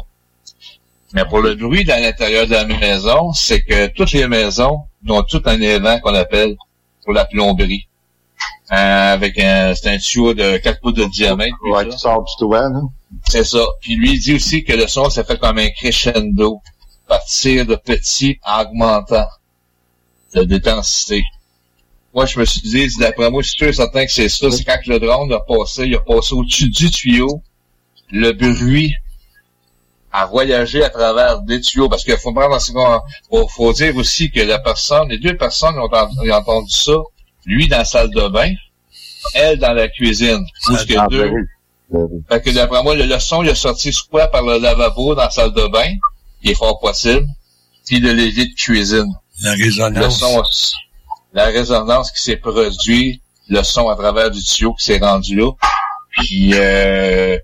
M: Mais pour le bruit dans l'intérieur de la maison, c'est que toutes les maisons ont tout un élément qu'on appelle pour la plomberie. Euh, avec un, c'est un tuyau de 4 pouces de diamètre.
B: Ouais, du toit, là.
M: C'est ça. Puis lui, il dit aussi que le son, ça fait comme un crescendo. Partir de petit en augmentant de d'intensité. Moi, je me suis dit, d'après moi, je suis sûr certain que c'est ça. C'est quand le drone a passé, il a passé au-dessus du tuyau, le bruit a voyagé à travers des tuyaux. Parce qu'il faut prendre en second, faut, faut dire aussi que la personne, les deux personnes ont entendu, ont entendu ça. Lui dans la salle de bain, elle dans la cuisine. Est-ce que deux, fait que d'après moi, le, le son, il a sorti soit par le lavabo dans la salle de bain, il est fort possible, puis le levier de cuisine.
N: La
M: Le
N: résonance.
M: son, la résonance qui s'est produite le son à travers du tuyau qui s'est rendu là. Puis euh,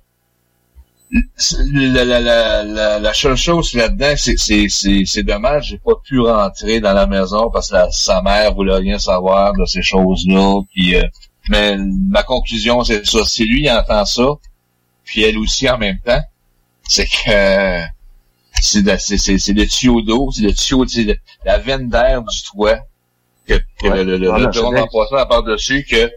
M: la, la, la, la, seule chose là-dedans, c'est, dommage, j'ai pas pu rentrer dans la maison parce que sa mère voulait rien savoir de ces choses-là. Puis, euh, mais ma conclusion, c'est ça. Si lui il entend ça, puis elle aussi en même temps, c'est que c'est le tuyau d'eau, c'est le tuyau, c'est la veine d'air du toit que, que
B: Ouais.
M: le, le,
B: Ah,
M: le drone
B: c'est
M: en passant à part dessus que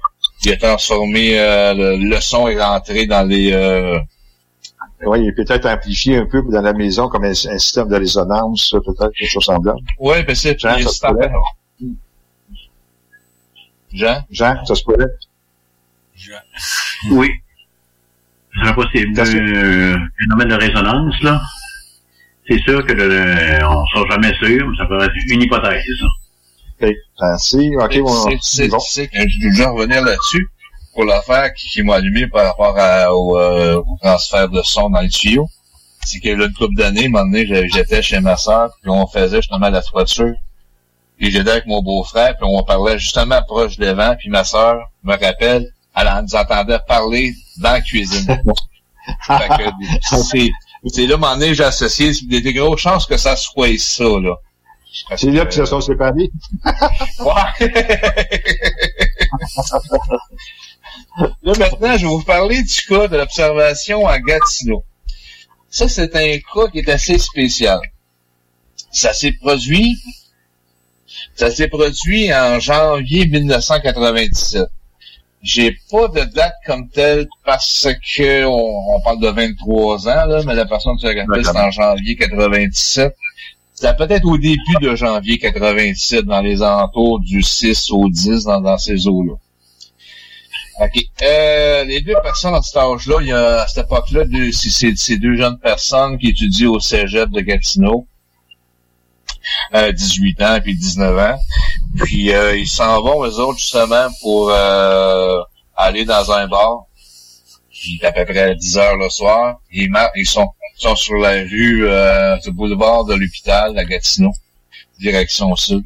M: il a transformé euh, le, le son est rentré dans les euh,
B: Oui, il est peut-être amplifié un peu dans la maison comme un, un système de résonance, peut-être, quelque chose semblable.
M: Ouais, ben c'est
B: Jean,
M: il-
B: ça se
M: c'est
B: pourrait?
M: Jean?
B: Jean, ça se pourrait?
N: Oui. C'est un possible. Euh, phénomène de résonance, là. C'est sûr que le, le- on ne sera jamais sûr, mais ça peut être une hypothèse, ça.
B: OK. Merci. OK,
M: C'est-
B: bon,
M: c'est- c'est
B: bon.
M: c'est je vais revenir là-dessus pour l'affaire qui, qui m'a allumé par rapport à- au, euh, au transfert de son dans les tuyaux. C'est que là, une couple d'années, un moment donné, j'étais chez ma soeur, puis on faisait justement la toiture. Puis j'étais avec mon beau-frère, puis on parlait justement proche de vent, puis ma soeur me rappelle, elle nous entendait parler dans la cuisine. Fait que c'est, c'est là, un moment donné, j'ai associé, il y a des grosses chances que ça soit ça, là.
B: C'est là qu'ils se sont séparés.
M: Là, maintenant, je vais vous parler du cas de l'observation à Gatineau. Ça, c'est un cas qui est assez spécial. Ça s'est produit, ça s'est produit en janvier 1997. J'ai pas de date comme telle parce que on, on parle de 23 ans, là, mais la personne qui se rappelle, c'est en janvier 97. C'était peut-être au début de janvier 97, dans les alentours du 6 au 10, dans, dans ces eaux-là. OK. Euh, les deux personnes à cet âge-là, il y a, à cette époque-là, c'est, c'est- deux jeunes personnes qui étudient au cégep de Gatineau. Euh, 18 ans puis 19 ans. Puis euh, ils s'en vont, eux autres, justement, pour euh, aller dans un bar. Est à peu près à 10 heures le soir. Ils, ils sont, sont sur la rue, euh, boulevard de l'hôpital à Gatineau, direction sud.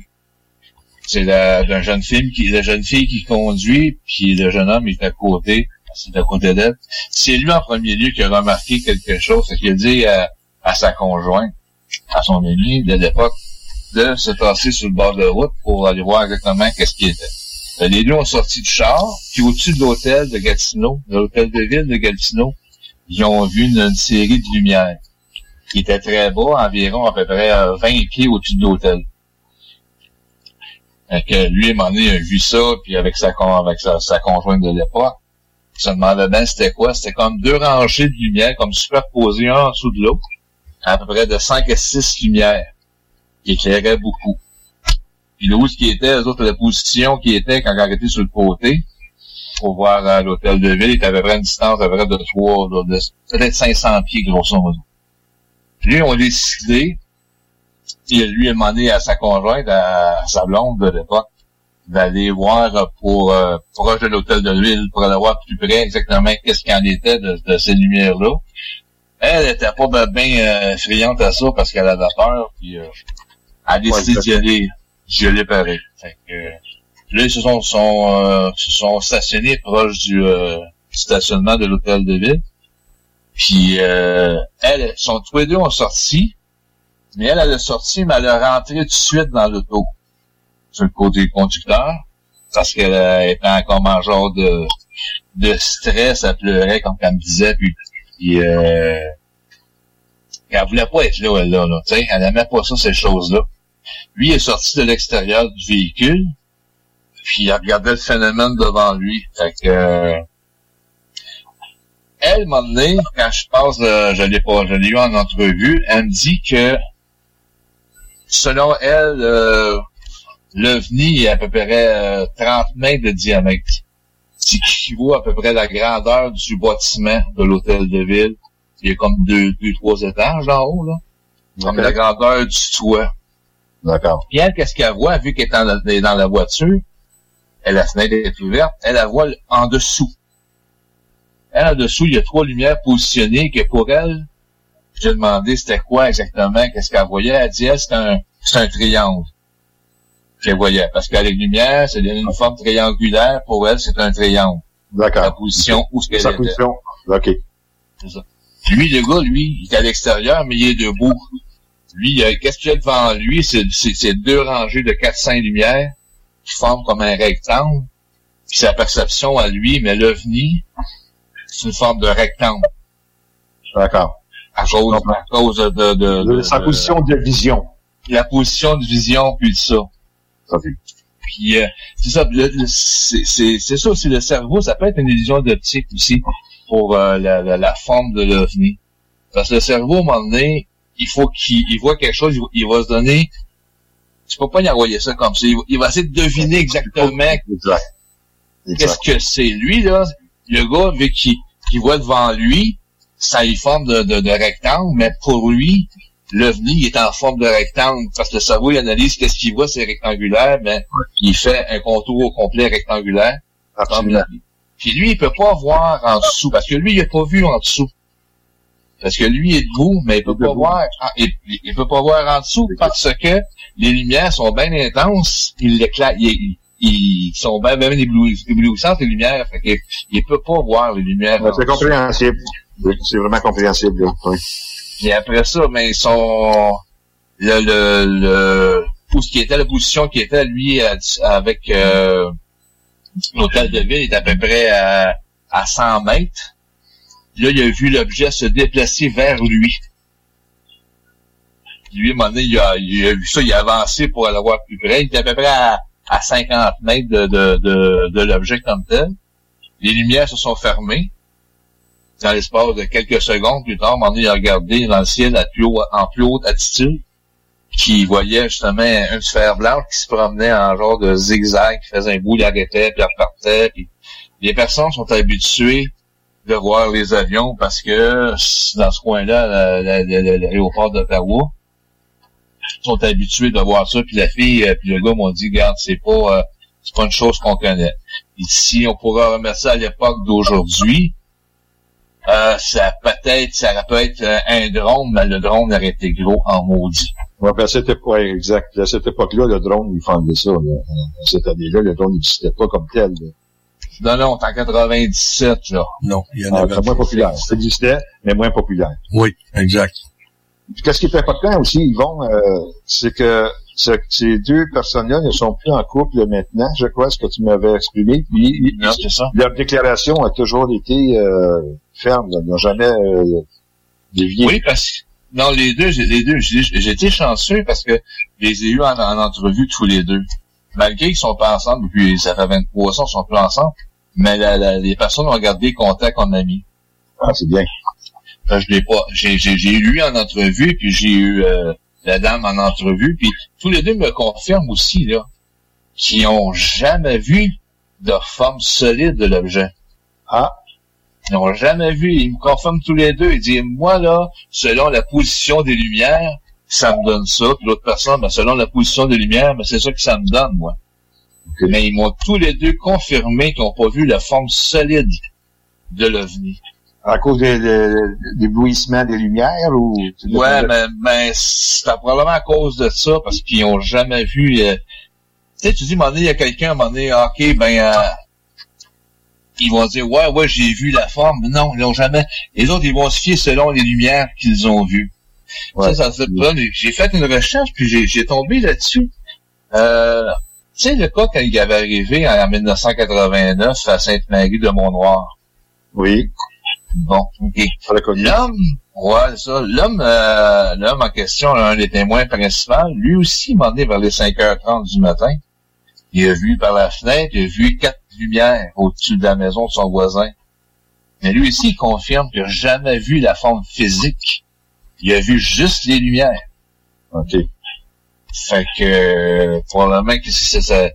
M: C'est la, jeune fille qui, la jeune fille qui conduit, puis le jeune homme est à côté, c'est à côté d'elle. C'est lui en premier lieu qui a remarqué quelque chose, c'est qu'il a dit à, à sa conjointe, à son ami de l'époque, de se tasser sur le bord de route pour aller voir exactement qu'est-ce qui était. Euh, Les deux ont sorti du char, puis au-dessus de l'hôtel de Gatineau, de l'hôtel de ville de Gatineau, ils ont vu une, série de lumières qui était très bas, environ à peu près euh, 20 pieds au-dessus de l'hôtel. Que lui, à un moment donné, il a vu ça, puis avec sa conjointe de l'époque, il se demandait bien c'était quoi. C'était comme deux rangées de lumières, comme superposées un en dessous de l'autre, à peu près de 5 à 6 lumières, qui éclairaient beaucoup. Puis là où ce qui était, les autres, la position qui était quand on était sur le côté, pour voir euh, l'hôtel de ville, il était à peu près une distance à peu près de 3, de, de- peut-être 500 pieds, grosso modo. Puis lui, on a décidé, il lui a demandé à sa conjointe, à, sa blonde de l'époque, d'aller voir euh, pour euh, proche de l'hôtel de ville pour aller voir plus près exactement qu'est-ce qu'il en était de, de ces lumières-là. Elle était pas bien ben, euh, friande à ça parce qu'elle avait peur, puis euh, elle a décidé d'y aller, d'y aller pareil. Fait que, euh, là, ils se sont, sont, euh, se sont stationnés proche du, euh, stationnement de l'hôtel de ville. Puis euh, elle, sont tous les deux ont sorti, mais elle, elle a sorti, mais elle est rentrée tout de suite dans l'auto, sur le côté conducteur, parce qu'elle euh, était encore en genre de, de stress, elle pleurait, comme elle me disait, puis, puis euh, elle voulait pas être là, elle, là, là elle aimait pas ça, ces choses-là. Lui il est sorti de l'extérieur du véhicule, puis il regardait le phénomène devant lui. Fait que euh, elle, m'a donné, quand je passe, euh, je l'ai pas, je l'ai eu en entrevue, elle me dit que selon elle, euh, l'OVNI est à peu près euh, 30 mètres de diamètre. Ce qui équivaut à peu près la grandeur du bâtiment de l'hôtel de ville. Il y a comme deux, deux, trois étages en haut, là. Comme la grandeur du toit.
B: D'accord.
M: Puis elle, qu'est-ce qu'elle voit, vu qu'elle est dans la, elle est dans la voiture, elle, la fenêtre est ouverte, elle la voit en dessous. Elle, en dessous, il y a trois lumières positionnées que pour elle, j'ai demandé c'était quoi exactement, qu'est-ce qu'elle voyait. Elle dit, elle, c'est un, c'est un triangle. qu'elle voyait. Parce la lumière, c'est une forme triangulaire. Pour elle, c'est un triangle.
B: D'accord.
M: La position où ce qu'elle
B: Sa
M: était.
B: position. OK.
M: C'est ça. Lui, le gars, lui, il est à l'extérieur, mais il est debout. Lui, qu'est-ce qu'il y a devant lui? C'est, c'est, c'est deux rangées de 400 lumières qui forment comme un rectangle. Puis sa perception à lui, mais l'OVNI, c'est une forme de rectangle.
B: D'accord.
M: À cause, à cause de, de, de-
B: De sa position de vision.
M: la position de vision, puis ça.
B: Ça fait.
M: Puis euh, c'est ça, c'est c'est- c'est ça aussi, le cerveau, ça peut être une illusion d'optique aussi pour euh, la, la, la forme de l'OVNI. Parce que le cerveau, à un moment donné, il faut qu'il il voit quelque chose, il, il va se donner... Tu peux pas y envoyer ça comme ça. Il, va- il va essayer de deviner exactement qu'est-ce que c'est. Lui, là, le gars, vu qu'il voit devant lui, ça est forme de, de, de rectangle, mais pour lui, l'OVNI est en forme de rectangle, parce que le cerveau, il analyse qu'est-ce qu'il voit, c'est rectangulaire, mais il fait un contour au complet rectangulaire.
B: Absolument.
M: Puis lui, il peut pas voir en dessous, parce que lui, il a pas vu en dessous. Parce que lui il est debout, mais il peut pas voir, il, il- il peut pas voir en dessous parce que les lumières sont bien intenses, il ils, ils sont bien, bien éblouis- éblouissantes, les lumières, fait qu'il il peut pas voir les lumières.
B: C'est compréhensible. C'est vraiment compréhensible. là. Oui.
M: Et après ça, ben, ils sont, le, le, le, ce qui était la position qui était, lui, avec, euh, l'hôtel de ville, est à peu près à, à 100 mètres. Là, il a vu l'objet se déplacer vers lui. Lui, à un moment il a, il a vu ça, il a avancé pour aller voir plus près. Il était à peu près à, à 50 mètres de, l'objet comme tel. Les lumières se sont fermées dans l'espace de quelques secondes plus tard, il a regardé dans le ciel à plus en plus haute attitude, qui voyait justement une sphère blanche qui se promenait en genre de zigzag, qui faisait un bout, il arrêtait, puis il repartait. Puis les personnes sont habituées de voir les avions parce que dans ce coin-là, la- la- la- la- l'aéroport d'Ottawa, sont habitués de voir ça. Puis la fille, euh, puis le gars m'ont dit, regarde, c'est pas, euh, c'est pas une chose qu'on connaît. Ici, on pourra remettre ça à l'époque d'aujourd'hui. Euh, ça peut-être, ça peut être euh, un drone, mais le drone aurait été gros en maudit.
B: Ouais, ben, époque, ouais, exact. À cette époque-là, le drone, il fondait ça. Là. Cette année-là, le drone n'existait pas comme tel. là.
M: Non, non, en 97, là.
O: Non, il y en
B: Ah,
O: avait
B: c'est moins populaire. Ça existait, mais moins populaire.
O: Oui, exact.
B: Puis Qu'est-ce qui est important aussi, Yvon, euh, c'est que ce- ces deux personnes-là ne sont plus en couple maintenant, je crois, ce que tu m'avais exprimé. Puis,
M: Non, c'est ça.
B: Leur déclaration a toujours été euh, ferme. là. Ils n'ont jamais euh, dévié.
M: Oui, parce que, non, les deux, j'ai, les deux, été chanceux parce que je les ai eus en, en entrevue tous les deux. Malgré qu'ils sont pas ensemble depuis, ça fait 23 ans, ils sont plus ensemble, mais la- la- les personnes ont gardé contact en amis.
B: Ah, c'est bien.
M: Je l'ai pas, j'ai, j'ai, j'ai eu lui en entrevue, puis j'ai eu euh, la dame en entrevue, puis tous les deux me confirment aussi, là, qu'ils ont jamais vu de forme solide de l'objet.
B: Ah.
M: Ils n'ont jamais vu. Ils me confirment tous les deux. Ils disent, moi, là, selon la position des lumières, ça me donne ça. Puis l'autre personne, ben, selon la position des lumières, ben, c'est ça que ça me donne, moi. Mais ils m'ont tous les deux confirmé qu'ils n'ont pas vu la forme solide de l'OVNI.
B: À cause des de, d'éblouissement des lumières ou...
M: Ouais, mais, mais c'est probablement à cause de ça, parce qu'ils ont jamais vu... euh, Tu sais, tu dis, à un moment donné, il y a quelqu'un, à un moment donné, ah, OK, ben... euh, ils vont dire, ouais, ouais, j'ai vu la forme. Non, ils l'ont jamais... Les autres, ils vont se fier selon les lumières qu'ils ont vues. Ça, ça fait peur. J'ai fait une recherche, puis j'ai, tombé là-dessus. Euh, tu sais, le cas quand il avait arrivé en 1989 à Sainte-Marie de Mont-Noir.
B: Oui.
M: Bon, OK. L'homme, ouais, ça. L'homme, euh, l'homme en question, un des témoins principaux, lui aussi, il m'a vers les 5h30 du matin. Il a vu par la fenêtre, il a vu quatre lumières au-dessus de la maison de son voisin. Mais lui aussi, il confirme qu'il n'a jamais vu la forme physique. Il a vu juste les lumières.
B: OK.
M: Fait que, euh, probablement que c'est ça.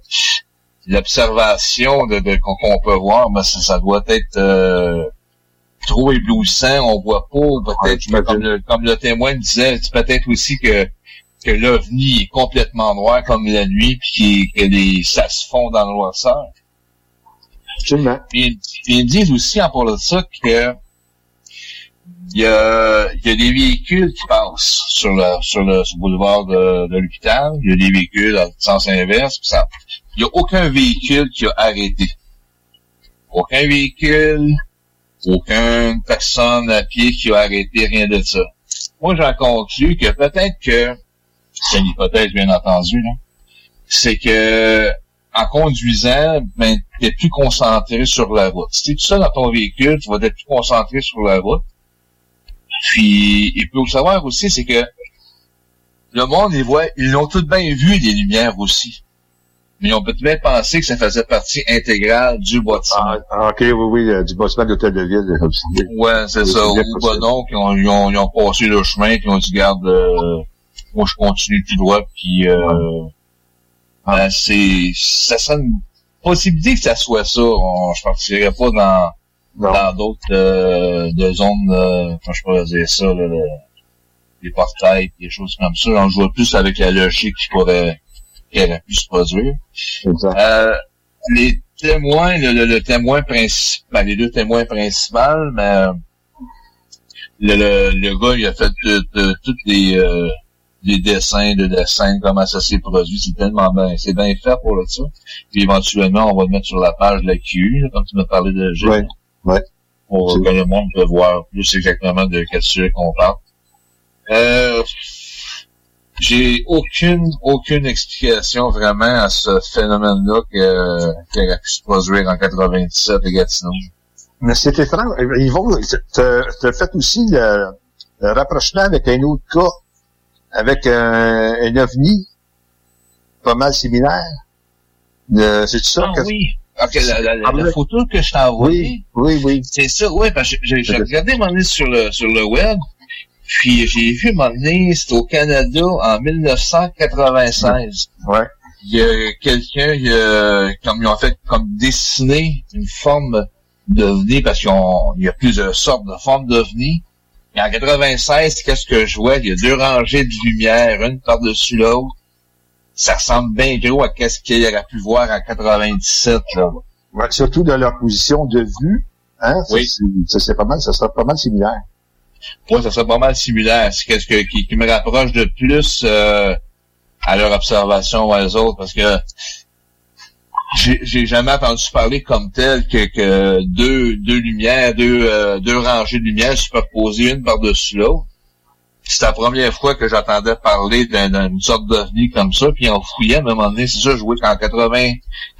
M: L'observation de, de- qu'on peut voir, mais ça, ça doit être euh, trop éblouissant, on voit pas, peut-être comme le, comme le témoin disait, peut-être aussi que que l'OVNI est complètement noir comme la nuit, puis que les, ça se fond dans le noirceur.
B: Absolument.
M: Puis, puis ils disent aussi en parlant de ça que il y a, y a des véhicules qui passent sur le, sur le, boulevard de, de l'hôpital. Il y a des véhicules dans le sens inverse. il y a aucun véhicule qui a arrêté. Aucun véhicule, aucune personne à pied qui a arrêté, rien de ça. Moi, j'en conclus que peut-être que, c'est une hypothèse bien entendu, c'est que en conduisant, ben, tu es plus concentré sur la route. Si tu es tout seul dans ton véhicule, tu vas être plus concentré sur la route. Puis, il faut savoir aussi, c'est que le monde, ils voient, ils l'ont tout bien vu, les lumières aussi. Mais on peut bien penser que ça faisait partie intégrale du bâtiment.
B: Ah, ok, oui, oui, euh, du bâtiment d'hôtel de ville. comme ça.
M: Ouais, c'est ça. Ou
B: possible.
M: ben donc, ils ont, ils, ont, ils ont passé le chemin, puis ils ont dit, garde, euh, moi je continue tout droit, puis euh, ben, c'est, ça une possibilité que ça soit ça. On, je partirais pas dans dans d'autres euh, de zones, euh, je pourrais dire ça, là, le- les portails, des choses comme ça. On joue plus avec la logique qui pourrait, qui aurait pu se produire. Euh, les témoins, le, le- le témoin principal, les deux témoins principaux, mais euh, le, le, le gars, il a fait de, de- tous les, euh, les dessins de dessins, comment ça s'est produit, c'est tellement bien, c'est bien fait pour le ça. Puis éventuellement, on va le mettre sur la page de la QU, comme tu m'as parlé de Gilles.
B: Ouais, ouais.
M: Pour que le monde peut voir plus exactement de quel sujet qu'on parle. Euh, j'ai aucune, aucune explication vraiment à ce phénomène-là que, qui aurait pu se produire en 97 à Gatineau.
B: Mais c'est étrange. Ils vont, t'as fait aussi le, le rapprochement avec un autre cas, avec un, un ovni, pas mal similaire. Le- C'est ça?
M: Ah
B: que-
M: oui. Ok, la, la, la, la
B: oui.
M: photo que je t'ai envoyée.
B: Oui, oui.
M: C'est ça, oui, parce que j'ai regardé un moment donné sur le, sur le web, puis j'ai vu un moment donné, c'était au Canada en 1996.
B: Ouais.
M: Il y a quelqu'un, comme ils ont fait, comme dessiner une forme d'ovni, parce qu'il y a plusieurs sortes de formes d'ovni. Et en 96, qu'est-ce que je vois? Il y a deux rangées de lumière, une par-dessus l'autre. Ça ressemble bien gros à qu'est-ce qu'il aurait pu voir en 97, là.
B: Ouais, surtout de leur position de vue, hein,
M: Oui.
B: ça c'est pas mal, ça sera pas mal similaire.
M: Moi, ça serait pas mal similaire. C'est qu'est-ce que, qui, qui me rapproche de plus euh, à leur observation ou à eux autres, parce que j'ai j'ai jamais entendu parler comme tel que, que deux, deux lumières, deux, euh, deux rangées de lumières superposées une par-dessus l'autre. C'est la première fois que j'entendais parler d'un- d'une sorte d'ovni comme ça, puis on fouillait à un moment donné, c'est ça, je jouais qu'en 80,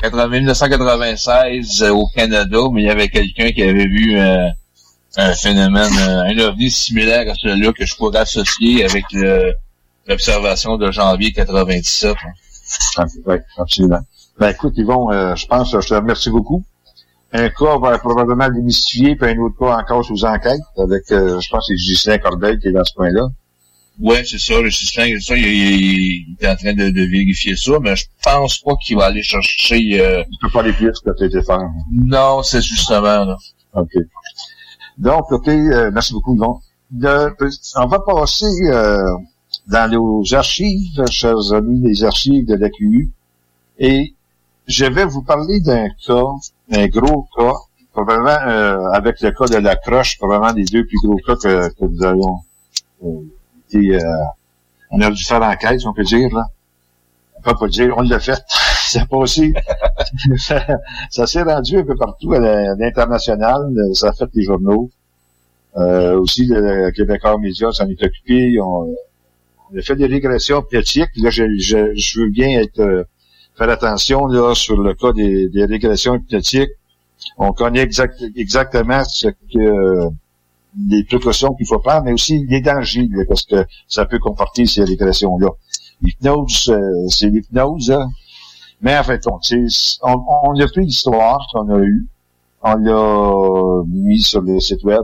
M: 80, 1996 euh, au Canada, mais il y avait quelqu'un qui avait vu euh, un phénomène, euh, un ovni similaire à celui-là que je pourrais associer avec l'observation de janvier 97. hein.
B: Ah, Oui, absolument. Ben écoute, Yvon, euh, je pense, je te remercie beaucoup. Un cas va probablement démystifier, puis un autre cas encore sous enquête, avec, euh, je pense, que c'est Ghislain Corbeil qui est dans ce coin-là.
M: Ouais, c'est ça, le suspect, ça, il, il- il est en train de, de vérifier ça, mais je pense pas qu'il va aller chercher... Euh...
B: Tu peux pas aller plus que été faire.
M: Non, c'est justement, là.
B: OK. Donc, OK, euh, merci beaucoup. De- on va passer euh, dans nos archives, chers amis, les archives de l'AQU, et je vais vous parler d'un cas, un gros cas, probablement euh, avec le cas de la croche, probablement les deux plus gros cas que, que nous avons euh, été, euh, on a dû faire enquête, si on peut dire, là. On peut pas dire, on l'a fait. Ça a passé. ça s'est rendu un peu partout à l'international. Ça a fait les journaux. Euh, aussi, le Québécois Média s'en est occupé. On, on a fait des régressions hypnotiques. Là, je, je, je veux bien être euh, faire attention là sur le cas des, des régressions hypnotiques. On connaît exact, exactement ce que les précautions qu'il faut prendre, mais aussi les dangers, là, parce que ça peut comporter ces régressions-là. L'hypnose, euh, c'est l'hypnose, hein. mais en fait, on, on, on a pris l'histoire qu'on a eue, on l'a mis sur le site web,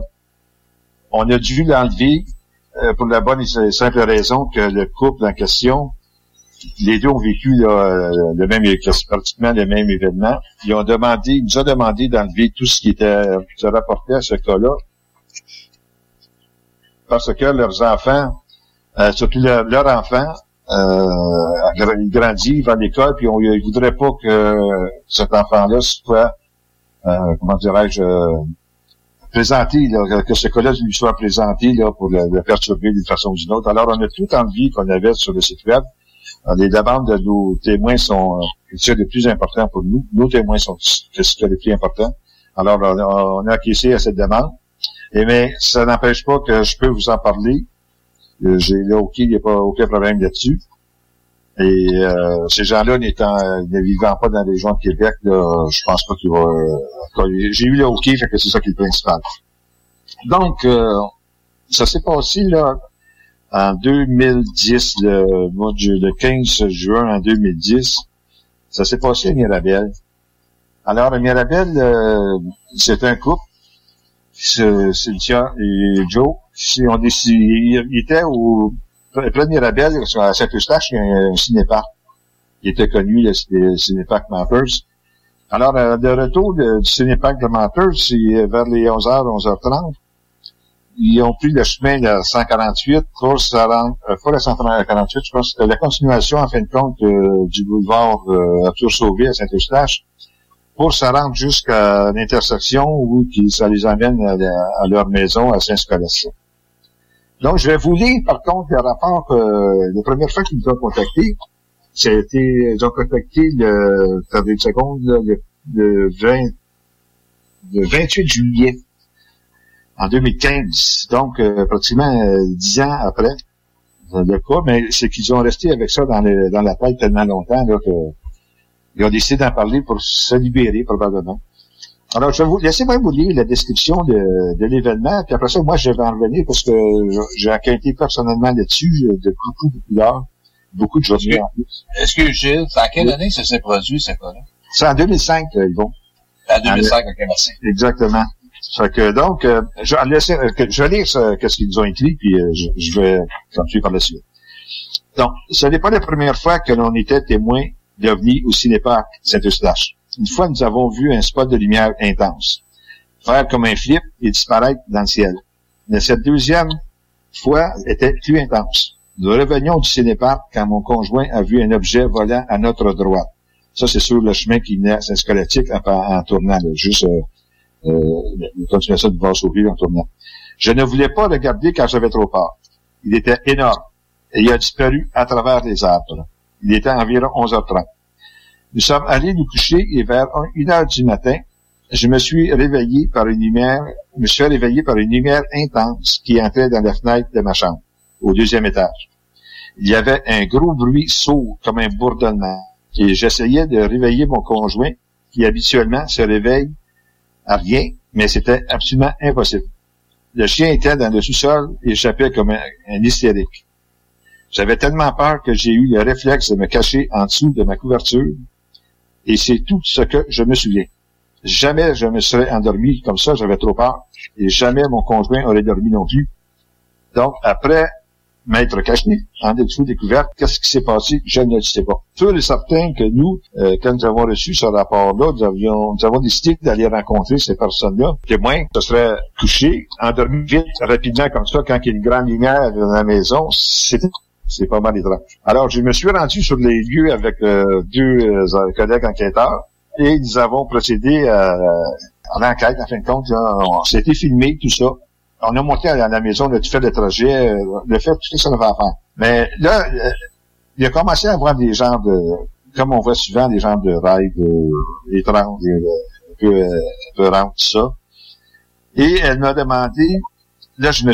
B: on a dû l'enlever euh, pour la bonne et simple raison que le couple en question, les deux ont vécu là, euh, le même, pratiquement le même événement. Ils ont demandé, ils nous ont demandé d'enlever tout ce qui était qui se rapportait à ce cas-là, parce que leurs enfants, euh, surtout leur, leur enfant, euh, il grandit, il à l'école, puis on, ils voudraient pas que cet enfant-là soit, euh, comment dirais-je, euh, présenté, là, que ce cas-là lui soit présenté là, pour le, le perturber d'une façon ou d'une autre. Alors, on a tout envie qu'on avait sur le site web. Alors, les demandes de nos témoins sont euh, les plus importants pour nous. Nos témoins sont ce les plus importants. Alors, on a, acquiescé à cette demande. Et mais ça n'empêche pas que je peux vous en parler. Euh, J'ai là, OK, il n'y a pas aucun problème là-dessus. Et euh, ces gens-là n'étant ne vivant pas dans les région de Québec, là, je pense pas qu'il va. euh, J'ai eu le OK, fait que c'est ça qui est le principal. Donc, euh, ça s'est passé là en 2010, le le 15 juin en 2010. Ça s'est passé à Mirabel. Alors, à Mirabel, euh, c'est un couple, Cynthia et Joe. Ils ont décidé, ils étaient au près de Mirabel, à Saint-Eustache, il y a un cinéparc qui était connu, le, le cinéparc Mappers. Alors, euh, de retour du cinéparc de Mappers, c'est vers les 11h, 11h30. Ils ont pris le chemin de 148 pour se rendre, euh, pas le 148, je pense. Que c'était la continuation, en fin de compte, euh, du boulevard euh, Arthur Sauvé à Saint-Eustache, pour se rendre jusqu'à l'intersection où ça les amène à, leur maison à Saint-Scolastique. Donc, je vais vous lire, par contre, le rapport, euh, la première fois qu'ils nous ont contactés, c'était, ils ont contacté le, attendez une seconde, le, le 20, le 28 juillet, en 2015. Donc, euh, pratiquement euh, dix ans après euh, le cas, mais c'est qu'ils ont resté avec ça dans, le, dans la tête tellement longtemps, là, que, ils ont décidé d'en parler pour se libérer, probablement. Alors, je vais vous, laissez-moi vous lire la description de, de l'événement, puis après ça, moi, je vais en revenir parce que j'ai enquêté personnellement là-dessus euh, de beaucoup, beaucoup d'heures, beaucoup de en plus.
M: Est-ce que Gilles, en quelle année ça s'est produit, ce cas-là?
B: C'est en 2005, euh, Yvon.
M: En 2005, ok, merci.
B: Exactement. Fait que, donc, euh, je vais laisser, euh, je vais lire ce, qu'est-ce qu'ils nous ont écrit, puis euh, je, je vais continuer par la suite. Donc, ce n'est pas la première fois que l'on était témoin d'OVNI au cinéparc Saint-Eustache. Une fois, nous avons vu un spot de lumière intense, faire comme un flip et disparaître dans le ciel. Mais cette deuxième fois était plus intense. Nous revenions du cinéparc quand mon conjoint a vu un objet volant à notre droite. Ça, c'est sur le chemin qui venait à Saint-Scolastique en, tournant, là, juste euh, de Varsovie en tournant. Je ne voulais pas regarder car j'avais trop peur. Il était énorme et il a disparu à travers les arbres. Il était environ 11h30. Nous sommes allés nous coucher et vers 1 heure du matin, je me suis réveillé par une lumière, je me suis réveillé par une lumière intense qui entrait dans la fenêtre de ma chambre, au deuxième étage. Il y avait un gros bruit sourd comme un bourdonnement et j'essayais de réveiller mon conjoint qui habituellement se réveille à rien, mais c'était absolument impossible. Le chien était dans le sous-sol et échappait comme un, un hystérique. J'avais tellement peur que j'ai eu le réflexe de me cacher en dessous de ma couverture et c'est tout ce que je me souviens. Jamais je me serais endormi comme ça, j'avais trop peur et jamais mon conjoint aurait dormi non plus. Donc, après m'être caché en dessous découverte, qu'est-ce qui s'est passé? Je ne le sais pas. Sûr et certain que nous, euh, quand nous avons reçu ce rapport-là, nous avions, nous avons décidé d'aller rencontrer ces personnes-là. Témoins, se seraient couchés, endormis vite, rapidement comme ça, quand il y a une grande lumière dans la maison, c'est pas mal étrange. Alors, je me suis rendu sur les lieux avec euh, deux euh, collègues enquêteurs et nous avons procédé à, à l'enquête, en fin de compte. C'était filmé, tout ça. On a monté à la maison, on a fait le trajet, le fait, tout ce qu'on avait à faire. Mais là, euh, il a commencé à avoir des genres de, comme on voit souvent, des genres de rêves euh, étranges, euh, un peu, euh, tout ça. Et elle m'a demandé, là, je me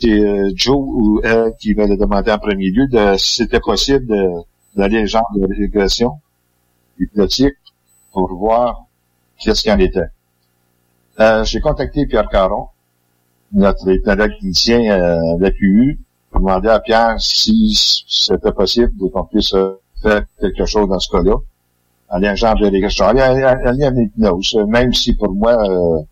B: c'est euh, Joe ou elle qui m'avait demandé en premier lieu de, si c'était possible d'aller genre de régression hypnotique pour voir qu'est-ce qu'il en était. Euh, J'ai contacté Pierre Caron, notre ethnologue clinicien euh, de demander à Pierre si c'était possible qu'on puisse euh, faire quelque chose dans ce cas-là. Un genre de aller, aller à l'hypnose, même si pour moi, euh,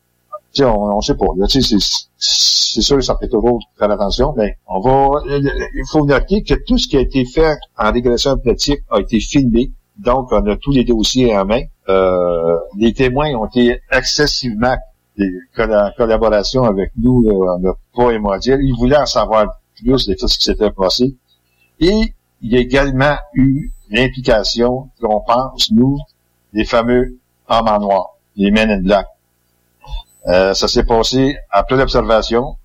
B: on, on sait pas. C'est, sûr, ça fait toujours faire attention, mais on va, il faut noter que tout ce qui a été fait en régression hypnotique a été filmé. Donc, on a tous les dossiers en main. Euh, les témoins ont été excessivement des colla- collaborations avec nous, là, on n'a pas émotionnel. Ils voulaient en savoir plus de tout ce qui s'était passé. Et il y a également eu l'implication qu'on pense, nous, des fameux hommes en noir, les men in black. Euh, ça s'est passé après l'observation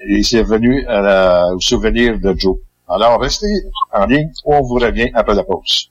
B: et c'est revenu à la- au souvenir de Joe. Alors, restez en ligne, on vous revient après la pause.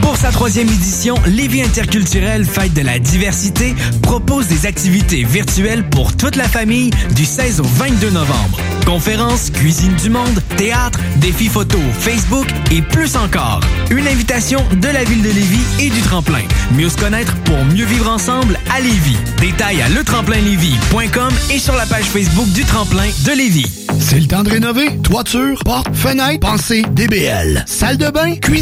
A: Pour sa troisième édition, Lévis interculturel Fête de la diversité propose des activités virtuelles pour toute la famille du 16 au 22 novembre. Conférences, cuisine du monde, théâtre, défis photo, Facebook et plus encore. Une invitation de la ville de Lévis et du tremplin. Mieux se connaître pour mieux vivre ensemble à Lévis. Détails à letremplinlévis.com et sur la page Facebook du tremplin de Lévis.
L: C'est le temps de rénover. Toiture, porte, fenêtre, pensez DBL. Salle de bain, cuisine,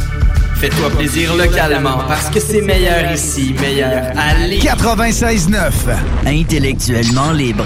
H: Fais-toi plaisir localement parce que c'est meilleur ici, meilleur Lévis.
O: 96.9. Intellectuellement libre.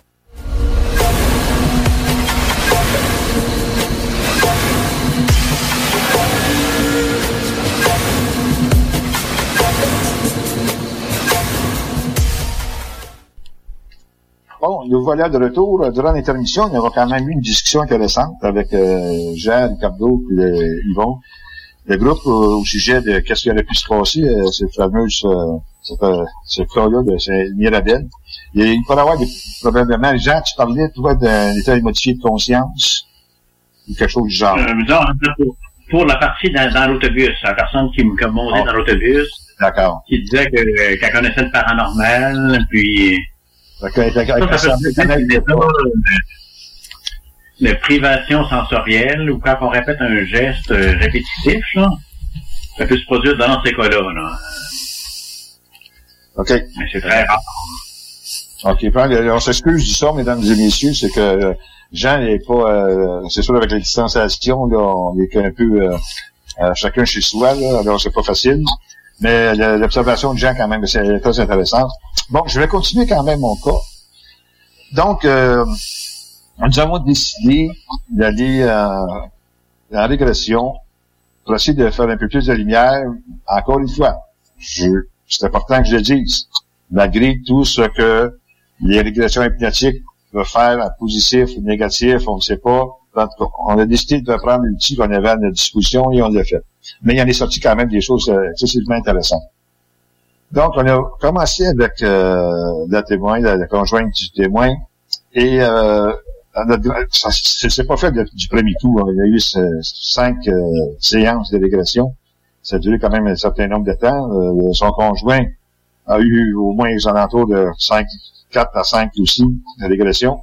B: Bon, nous voilà de retour. Durant l'intermission, il y aura quand même eu une discussion intéressante avec euh, Jean, Ricardo et euh, Yvon. Le groupe euh, au sujet de qu'est-ce qui aurait pu se passer, euh, cette fameuse, euh, cette, euh, ce cas-là de Mirabel. Il, il pourrait y avoir des, probablement, Jean, tu parlais, toi, d'un état modifié de conscience, ou quelque chose du genre.
N: Euh, pour, la partie dans, dans l'autobus, la personne qui me montait
B: Ah.
N: dans l'autobus,
B: D'accord.
N: qui disait que- qu'elle connaissait le paranormal, puis... De, de privation sensorielle ou quand on répète un geste euh, répétitif, là, ça peut se produire dans ces cas-là. Là.
B: OK.
N: Mais c'est très rare.
B: OK. Puis, On s'excuse du ça, mesdames et messieurs, c'est que euh, Jean n'est pas, euh, c'est sûr avec la distanciation, là, on est un peu euh, euh, chacun chez soi, là, alors c'est pas facile. Mais le- l'observation de Jean, quand même, c'est très intéressant. Bon, je vais continuer quand même mon cas. Donc, euh, nous avons décidé d'aller euh, en régression pour essayer de faire un peu plus de lumière. Encore une fois, c'est important que je le dise. Malgré tout ce que les régressions hypnotiques peuvent faire en positif ou négatif, on ne sait pas. On a décidé de prendre l'outil qu'on avait à notre disposition et on l'a fait. Mais il en est sorti quand même des choses euh, excessivement intéressantes. Donc, on a commencé avec euh, la témoin, la, conjointe du témoin, et euh, c'est pas fait du premier coup. Il y a eu cinq euh, séances de régression. Ça a duré quand même un certain nombre de temps. Euh, son conjoint a eu au moins les alentours de 5, 4 à 5 aussi de régression.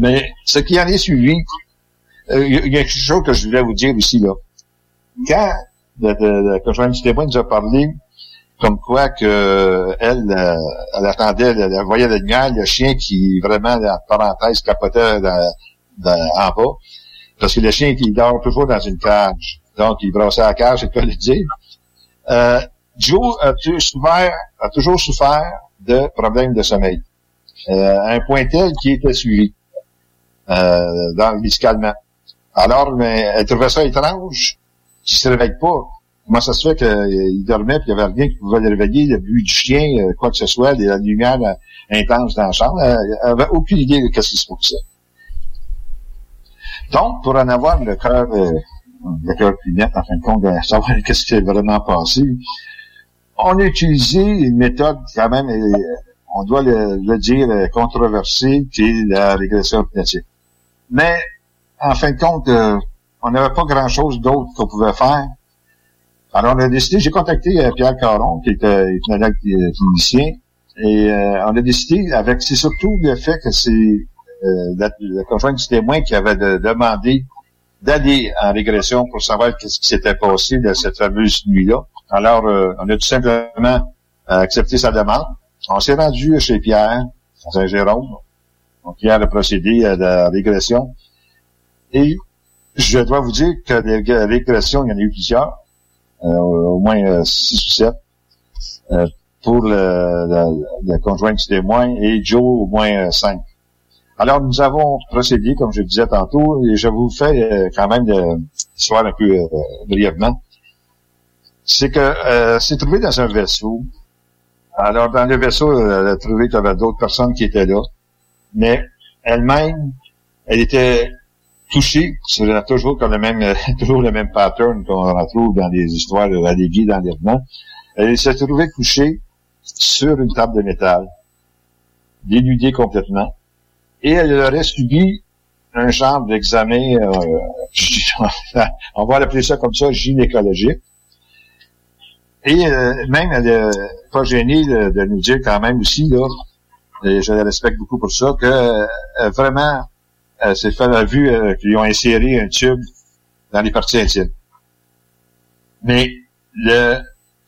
B: Mais ce qui en est suivi, il y a quelque chose que je voulais vous dire aussi là. Quand le, le, conjoint du témoin nous a parlé comme quoi que elle, euh, elle attendait, elle, voyait la lumière, le chien qui vraiment, en parenthèse, capotait dans, dans, en bas. Parce que le chien, il dort toujours dans une cage. Donc, il brossait la cage, c'est pas le dire. Euh, Joe a, souffert, a toujours souffert de problèmes de sommeil. Euh, un point tel qui était suivi euh, dans, médicalement. Alors, mais elle trouvait ça étrange qu'il se réveille pas. Comment ça se fait qu'il dormait puis il n'y avait rien qui pouvait le réveiller, le bruit du chien, euh, quoi que ce soit, la lumière euh, intense dans la chambre. Elle avait aucune idée de ce qui se passait. Donc, pour en avoir le cœur, euh, le cœur plus net, en fin de compte, de savoir qu'est-ce qui s'est vraiment passé, on a utilisé une méthode quand même, on doit le, dire, controversée, qui est la régression hypnotique. Mais, en fin de compte, on n'avait pas grand-chose d'autre qu'on pouvait faire alors, on a décidé, j'ai contacté euh, Pierre Caron, qui était euh, ethnologue euh, clinicien, et on a décidé, avec, c'est surtout le fait que c'est le conjoint du témoin qui avait demandé d'aller en régression pour savoir ce qui s'était passé de cette fameuse nuit-là. Alors, on a tout simplement accepté sa demande. On s'est rendu chez Pierre, Saint-Jérôme. Donc, Pierre a procédé à la régression. Et je dois vous dire que des régressions, il y en a eu plusieurs. Euh, au moins euh, six ou sept euh, pour le, le, conjoint du témoin et Joe au moins cinq. Alors nous avons procédé, comme je disais tantôt, et je vous fais quand même l'histoire un peu brièvement. C'est que c'est trouvé dans un vaisseau. Alors dans le vaisseau, elle a trouvé qu'il y avait d'autres personnes qui étaient là, mais elle-même, elle était touché, c'est toujours le même, le même pattern qu'on retrouve dans les histoires de la Lévi d'enlèvement. Elle s'est trouvée couchée sur une table de métal, dénudée complètement, et elle aurait subi un genre d'examen, euh, on va l'appeler ça comme ça, gynécologique. Et euh, même, elle n'est pas gênée de, nous dire quand même aussi, là, et je la respecte beaucoup pour ça, que euh, vraiment, euh, c'est fait la vue euh, qu'ils ont inséré un tube dans les parties intimes. Mais le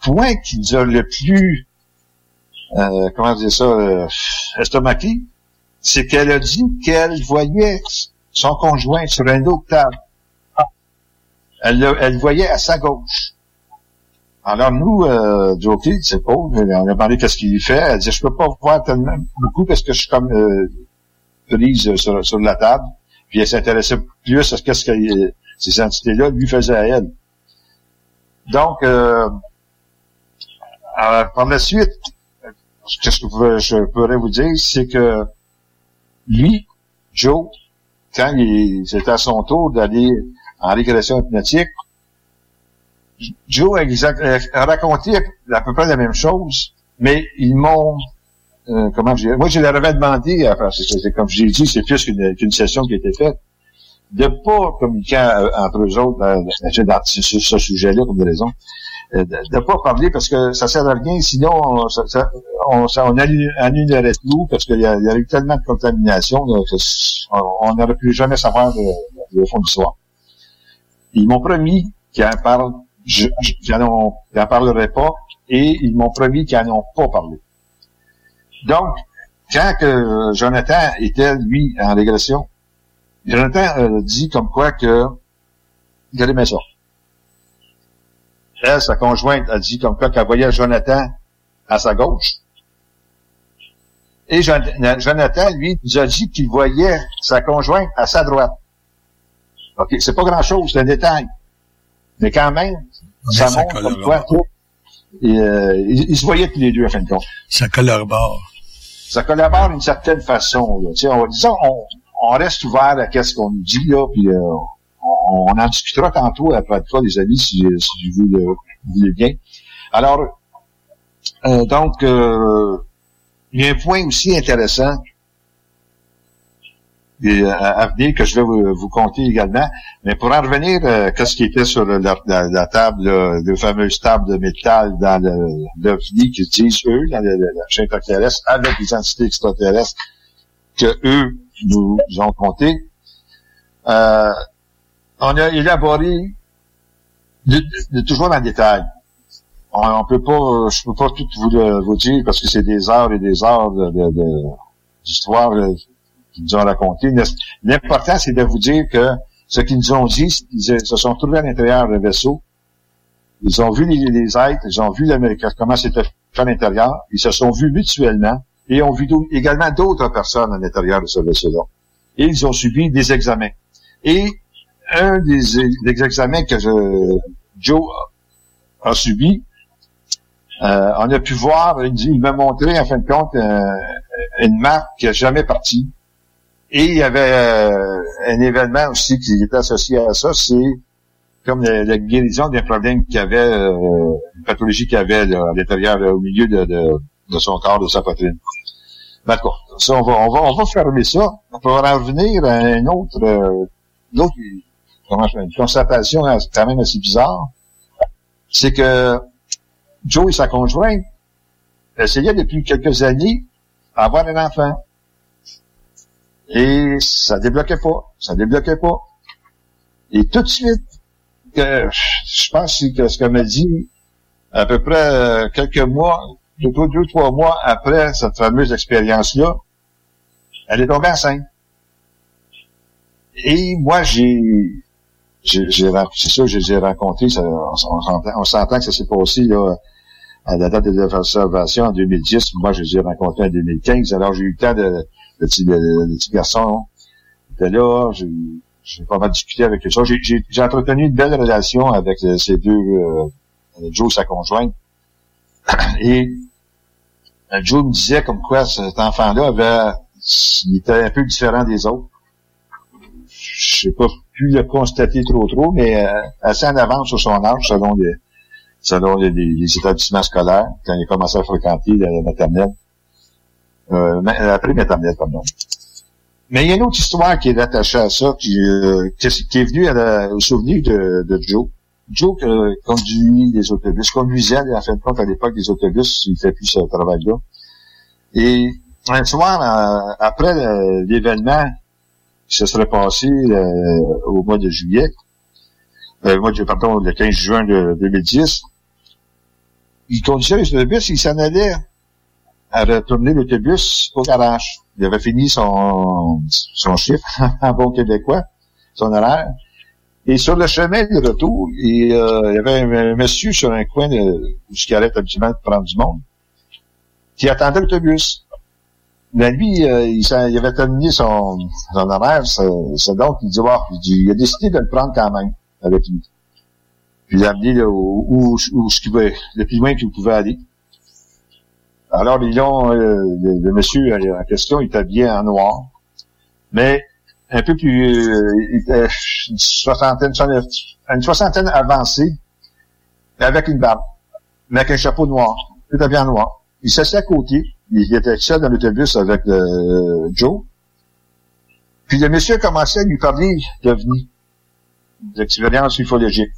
B: point qui nous a le plus, euh, comment dire ça, euh, estomaqué, c'est qu'elle a dit qu'elle voyait son conjoint sur un autre table. Elle, elle voyait à sa gauche. Alors nous, euh, c'est pauvre, on a demandé qu'est-ce qu'il fait. Elle dit, je peux pas voir tellement beaucoup parce que je suis comme euh, prise sur, la table, puis elle s'intéressait plus à ce que ces entités-là lui faisaient à elle. Donc, euh, par la suite, ce que je pourrais vous dire, c'est que lui, Joe, quand c'était à son tour d'aller en régression hypnotique, Joe a, raconté à peu près la même chose, mais ils m'ont euh, comment je moi je leur avais demandé, enfin, c'est, comme je l'ai dit, c'est plus qu'une, session qui a été faite, de pas communiquer euh, entre eux autres sur ce sujet-là comme des raisons, euh, de, ne pas parler parce que ça sert à rien, sinon on, ça, on, ça, on annulerait tout parce qu'il y, y a eu tellement de contamination on n'aurait plus jamais savoir le, fond du soir. Ils m'ont promis qu'ils en parlent, je, n'en parlerai pas, et ils m'ont promis qu'ils n'en ont pas parlé. Donc, quand que Jonathan était, lui, en régression, Jonathan a dit comme quoi que il aimait ça. Elle, sa conjointe, a dit comme quoi qu'elle voyait Jonathan à sa gauche. Et Jonathan, lui, nous a dit qu'il voyait sa conjointe à sa droite. OK, c'est pas grand-chose, c'est un détail. Mais quand même, ça, montre comme quoi et, euh, ils, se voyaient tous les deux, à fin de compte.
L: Ça collabore.
B: Ça collabore d'une certaine façon. Là. on, disons, on, on reste ouvert à ce qu'on nous dit, là, puis euh, on, on, en discutera tantôt après toi, les amis, si, si vous, le, voulez bien. Alors, euh, donc, euh, il y a un point aussi intéressant. Et, euh, à venir que je vais vous, vous conter également. Mais pour en revenir, euh, qu'est-ce qui était sur la, la- la table, euh, le fameuse table de métal dans le l'OVNI qu'ils disent, eux, dans le- la chaîne extraterrestre, avec les entités extraterrestres que eux nous ont compté, euh, on a élaboré de, de- toujours en détail. On, on peut pas, je peux pas tout vous, dire parce que c'est des heures et des heures de, de- de- qu'ils nous ont raconté. L'important, c'est de vous dire que ce qu'ils nous ont dit, ils se sont trouvés à l'intérieur d'un vaisseau. Ils ont vu les, les êtres, ils ont vu comment c'était fait à l'intérieur. Ils se sont vus mutuellement et ont vu également d'autres personnes à l'intérieur de ce vaisseau-là. Et ils ont subi des examens. Et un des, examens que Joe a, subi, euh, on a pu voir, il m'a montré en fin de compte euh, une marque qui n'a jamais parti. Et il y avait euh, un événement aussi qui était associé à ça, c'est comme la, guérison d'un problème qu'il avait, euh, une pathologie qu'il avait à l'intérieur, au milieu de, de, de son corps, de sa poitrine. D'accord. Ça, on va, on va, on va fermer ça. Pour en revenir à un autre, euh, une constatation quand même assez bizarre, c'est que Joe et sa conjointe essayaient depuis quelques années d'avoir un enfant. Et ça débloquait pas. Ça débloquait pas. Et tout de suite, que je pense que ce qu'elle m'a dit, à peu près euh, quelques mois, deux, deux, trois mois après cette fameuse expérience-là, elle est tombée enceinte. Et moi, j'ai, j'ai, j'ai c'est sûr, je les ai rencontrés, ça, on, on on s'entend que ça s'est passé, là, à la date de l'observation en 2010. Moi, je les ai rencontrés en 2015. Alors, j'ai eu le temps de, le petit, le, petit garçon était là, j'ai, pas mal discuté avec eux. J'ai, entretenu une belle relation avec euh, ces deux, euh, Joe et sa conjointe. Et euh, Joe me disait comme quoi cet enfant-là avait, il était un peu différent des autres. Je n'ai pas pu le constater trop trop, mais euh, assez en avance sur son âge, selon les, selon les, les- les établissements scolaires, quand il a commencé à fréquenter la maternelle. Euh, ma- après maternelle, pardon. Mais il y a une autre histoire qui est attachée à ça, qui, euh, qui, est- venue à la- au souvenir de, de Joe. Joe euh, conduit des autobus, conduisait en fin de compte à l'époque des autobus, il fait plus ce travail-là. Et un soir, euh, après euh, l'événement qui se serait passé euh, au mois de juillet, euh, mois pardon, le 15 juin de 2010, il conduisait l'autobus, il s'en allait à retourner l'autobus au garage. Il avait fini son, son chiffre en bon québécois, son horaire. Et sur le chemin de retour, il, euh, il y avait un, monsieur sur un coin de, où il arrête habituellement prendre du monde, qui attendait l'autobus. Mais lui, euh, il, il avait terminé son, son horaire, c'est donc, il dit, wow, il a décidé de le prendre quand même, avec lui. Puis il l'a amené là, où, où, où pouvait- le plus loin qu'il pouvait aller. Alors, ils ont, euh, le, le monsieur euh, en question, il était habillé en noir, mais un peu plus, euh, il était une soixantaine, une soixantaine avancée, avec une barbe, mais avec un chapeau noir, tout habillé en noir. Il s'assied à côté, il était seul dans l'autobus avec euh, Joe, puis le monsieur commençait à lui parler d'OVNI, d'expérience ufologique.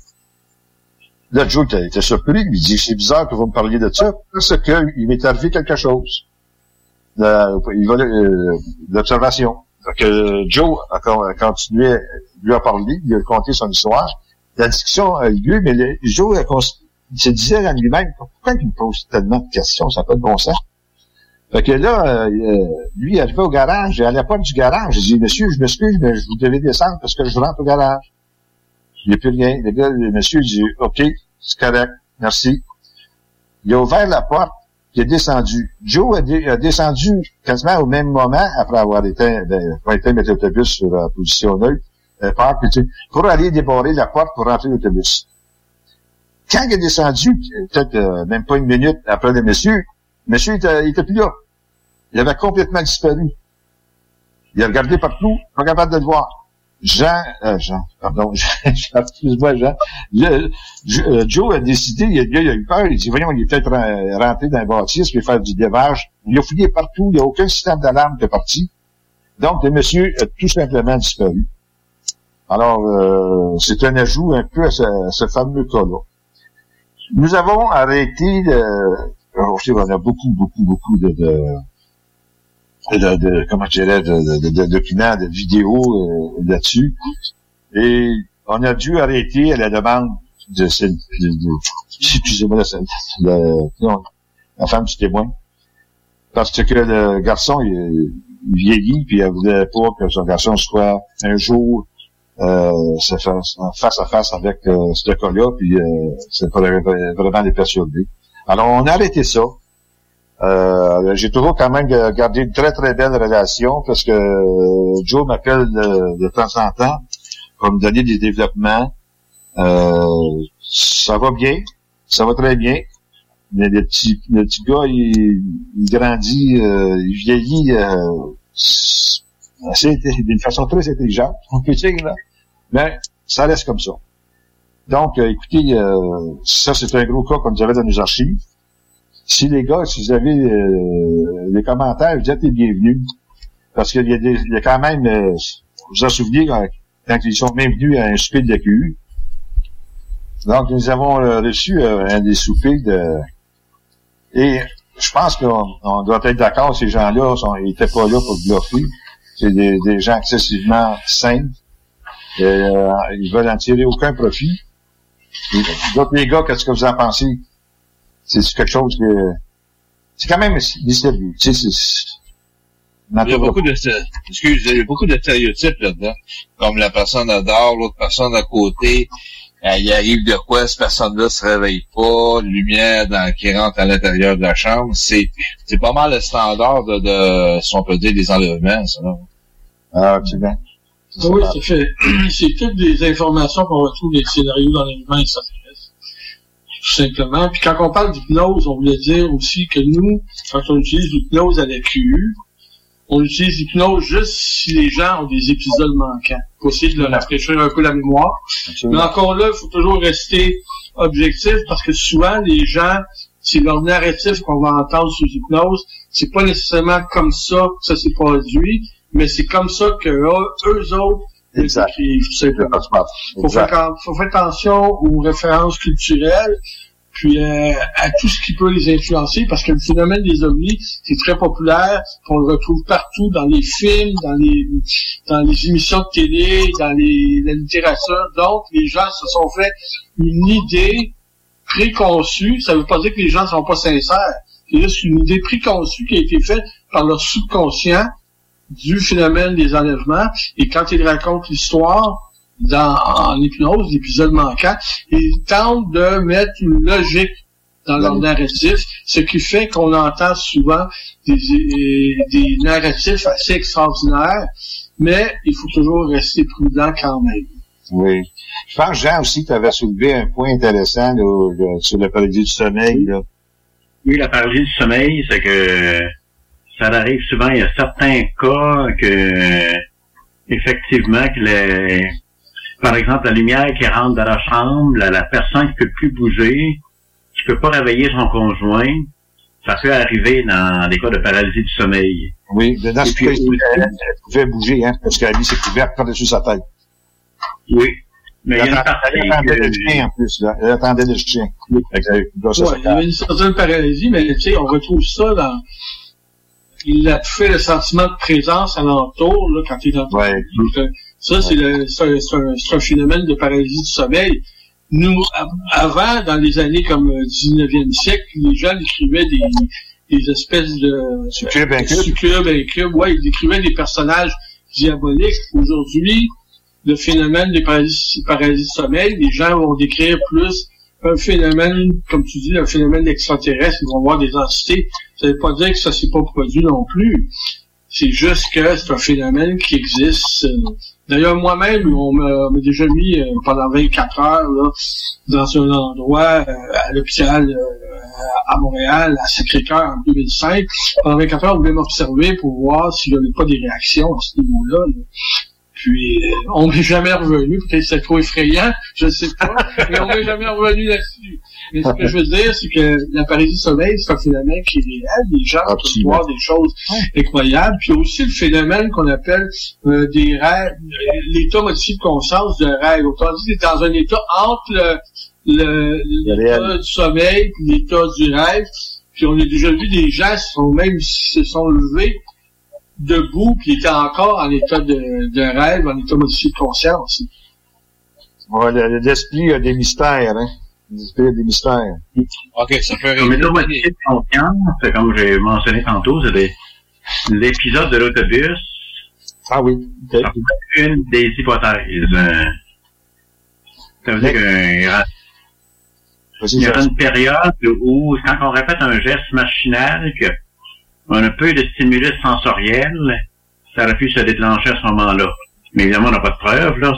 B: Là, Joe était, surpris, il dit, c'est bizarre que vous me parliez de ça, parce que il m'est arrivé quelque chose. Euh, l'observation. Que Joe a, con- a continué, lui a parlé, il a conté son histoire. La discussion a eu lieu, mais Joe il se disait à lui-même, pourquoi il me pose tellement de questions, ça n'a pas de bon sens. Fait que là, euh, lui, il arrivait au garage, à la porte du garage, il dit, monsieur, je m'excuse, mais je vous devais descendre parce que je rentre au garage. Il n'y a plus rien. Le gars, le monsieur, dit, OK, c'est correct, merci. Il a ouvert la porte, il est descendu. Joe a, descendu quasiment au même moment, après avoir été, ben, mettre l'autobus sur la position neutre, euh, pour aller débarrer la porte pour rentrer l'autobus. Quand il est descendu, peut-être euh, même pas une minute après le monsieur, le monsieur était, il était plus là. Il avait complètement disparu. Il a regardé partout, pas capable de le voir. Jean, euh, Jean, pardon, excuse-moi, Jean. Le- Je- euh, Joe a décidé, il a, a eu peur, il dit, voyons, il est peut-être rentré dans un bâtisse, puis faire du dévage. Il a fouillé partout, il n'y a aucun système d'alarme qui est parti. Donc, le monsieur a tout simplement disparu. Alors, euh, c'est un ajout un peu à ce, fameux cas-là. Nous avons arrêté je sais, on a beaucoup, beaucoup, beaucoup de... de de, de, comment je dirais, de, de, de, documents, de vidéos euh, là-dessus. Et on a dû arrêter à la demande de, de, la femme du témoin. Parce que le garçon, il, il vieillit, puis elle voulait pas que son garçon soit un jour euh, face à face avec euh, ce cas-là, puis euh, c'est pas vraiment les perturber. Alors, on a arrêté ça. Euh, j'ai toujours quand même gardé une très très belle relation parce que euh, Joe m'appelle de, temps en temps pour me donner des développements. Euh, ça va bien, ça va très bien. Mais le petit, le petit gars, il, il grandit, euh, il vieillit euh, d'une façon très intelligente, on peut dire, là. Mais ça reste comme ça. Donc, euh, écoutez, ça c'est un gros cas qu'on nous avait dans nos archives. Si les gars, si vous avez euh, des commentaires, vous êtes les bienvenus. Parce qu'il y y a quand même, euh, vous vous en souvenez, quand, quand ils sont même venus à un souper de QU. Donc, nous avons euh, reçu euh, un des soupers. Et je pense qu'on on doit être d'accord, ces gens-là, ils étaient pas là pour bluffer. C'est des, des gens excessivement sains. Et, euh, ils veulent en tirer aucun profit. Donc, les gars, qu'est-ce que vous en pensez? C'est quelque chose que... C'est quand même mystérieux. Tu sais.
M: Il y a beaucoup de, excuse, il y a beaucoup de stéréotypes là-dedans. Comme la personne adore, l'autre personne à côté, euh, il arrive de quoi, cette personne-là se réveille pas, lumière dans, qui rentre à l'intérieur de la chambre. C'est, c'est pas mal le standard de, de, si on peut dire, des enlèvements, ça, là.
B: Ah, tu vois.
D: Oui, c'est fait. C'est toutes des informations qu'on retrouve des scénarios humains extraterrestres. Tout simplement. Puis quand on parle d'hypnose, on voulait dire aussi que nous, quand on utilise l'hypnose à la QU, on utilise l'hypnose juste si les gens ont des épisodes manquants. Essayer de leur rafraîchir un peu la mémoire. Mais encore là, il faut toujours rester objectif parce que souvent, les gens, c'est leur narratif qu'on va entendre sous hypnose. C'est pas nécessairement comme ça que ça s'est produit, mais c'est comme ça que eux, eux autres simplement. Faut faire, faut faire attention aux références culturelles, puis euh, à tout ce qui peut les influencer, parce que le phénomène des ovnis, c'est très populaire, on le retrouve partout dans les films, dans les dans les émissions de télé, dans les, la littérature. Donc, les gens se sont fait une idée préconçue. Ça veut pas dire que les gens sont pas sincères. C'est juste une idée préconçue qui a été faite par leur subconscient du phénomène des enlèvements. Et quand ils racontent l'histoire, dans, en hypnose, l'épisode manquant, ils tentent de mettre une logique dans leur narratif, ce qui fait qu'on entend souvent des, des narratifs assez extraordinaires, mais il faut toujours rester prudent quand même.
B: Oui. Je pense, Jean, aussi, tu avais soulevé un point intéressant là, là, sur le paradis du sommeil. Là.
N: Oui, la paralysie du sommeil, c'est que ça arrive souvent, il y a certains cas que effectivement que les par exemple la lumière qui rentre dans la chambre, la, la personne qui peut plus bouger, qui peut pas réveiller son conjoint, ça peut arriver dans des cas de paralysie du sommeil.
B: Oui, mais dans
N: Et
B: ce
N: puis
B: cas, elle, elle pouvait bouger, hein, parce qu'elle a mis ses couvercles par-dessus sa tête.
N: Oui. Mais il y a
B: elle
N: une partie
B: elle attendait
N: que-
B: le chien, en plus, là. Elle attendait le chien. Fait que, là, ça,
D: Ouais,
B: ça
D: il y avait une certaine paralysie, mais tu sais, on retrouve ça dans... Il a fait le sentiment de présence alentour, là, quand il est dans Donc, euh, Ça, c'est un, un- phénomène de paralysie du sommeil. Nous, avant, dans les années comme euh, 19e siècle, les gens écrivaient des, des espèces de...
B: Succube, incube.
D: Succube, incube. Ouais, ils décrivaient des personnages diaboliques. Aujourd'hui, le phénomène des paralysies, paralysies du sommeil, les gens vont décrire plus un phénomène, comme tu dis, un phénomène extraterrestre, ils vont voir des entités. Ça veut pas dire que ça s'est pas produit non plus. C'est juste que c'est un phénomène qui existe. D'ailleurs, moi-même, on m'a déjà mis euh, pendant 24 heures là, dans un endroit euh, à l'hôpital euh, à Montréal, à Sacré-Cœur, en 2005. Pendant 24 heures, on voulait m'observer pour voir s'il n'y avait pas des réactions à ce niveau-là. là. Puis euh, on n'est jamais revenu, peut-être c'est trop effrayant, je ne sais pas, mais on n'est jamais revenu là-dessus. Mais ce que je veux dire, c'est que la paralysie du sommeil, c'est un phénomène qui est réel. Les gens peuvent voir des choses incroyables. Puis aussi le phénomène qu'on appelle euh, des rêves, l'état modifié de conscience de rêve. Autant dit, c'est dans un état entre le, le, l'état du sommeil et l'état du rêve. Puis on a déjà vu des gens qui sont même se sont levés debout, puis étaient encore en état de, de rêve, en état modifié de conscience.
B: Ouais, le- l'esprit a des mystères, hein. L'esprit a des mystères.
M: OK, ça peut
N: Comme état modifié de c'est comme j'ai mentionné tantôt, c'est l'épisode de l'autobus.
B: Ah oui.
N: C'est une des hypothèses. euh, ça veut dire qu'il y il aura une période où, quand on répète un geste machinal, que on a peu de stimulus sensoriel, ça aurait pu se déclencher à ce moment-là. Mais évidemment, on n'a pas de preuve, là.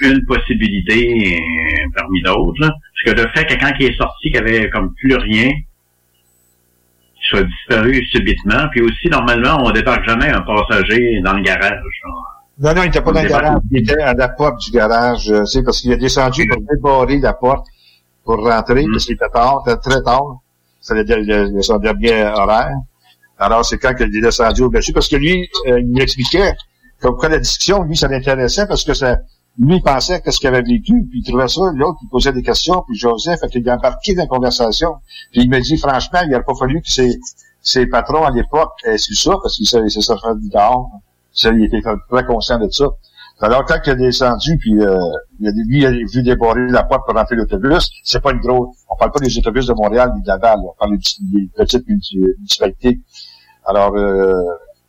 N: C'est une possibilité euh, parmi d'autres. là. Parce que le fait que quelqu'un qui est sorti, qui avait comme plus rien, soit disparu subitement, puis aussi, normalement, on débarque jamais un passager dans le garage. là.
B: Non, non, il était pas dans le garage. Il était à la porte du garage. euh, C'est parce qu'il a descendu pour débarrer la porte pour rentrer,
N: Mm.
B: parce qu'il était tard, c'était très tard. C'était le, son dernier horaire. Alors, c'est quand il est descendu au dessus parce que lui, euh, il m'expliquait comme quoi la discussion, lui, ça l'intéressait parce que ça, lui, il pensait qu'est-ce qu'il avait vécu, puis il trouvait ça, l'autre, il posait des questions, puis Joseph, fait qu'il embarqué dans la conversation. Puis il me dit, franchement, il n'aurait pas fallu que ses, ses patrons à l'époque aient su ça, parce qu'il s'est du dehors. Ça, il était très conscient de ça. Alors, quand il est descendu, puis euh, il a, lui, il a vu débarrer la porte pour rentrer l'autobus, c'est pas une grosse... On parle pas des autobus de Montréal ni de Laval, on parle des, petites municipalités. Alors, euh,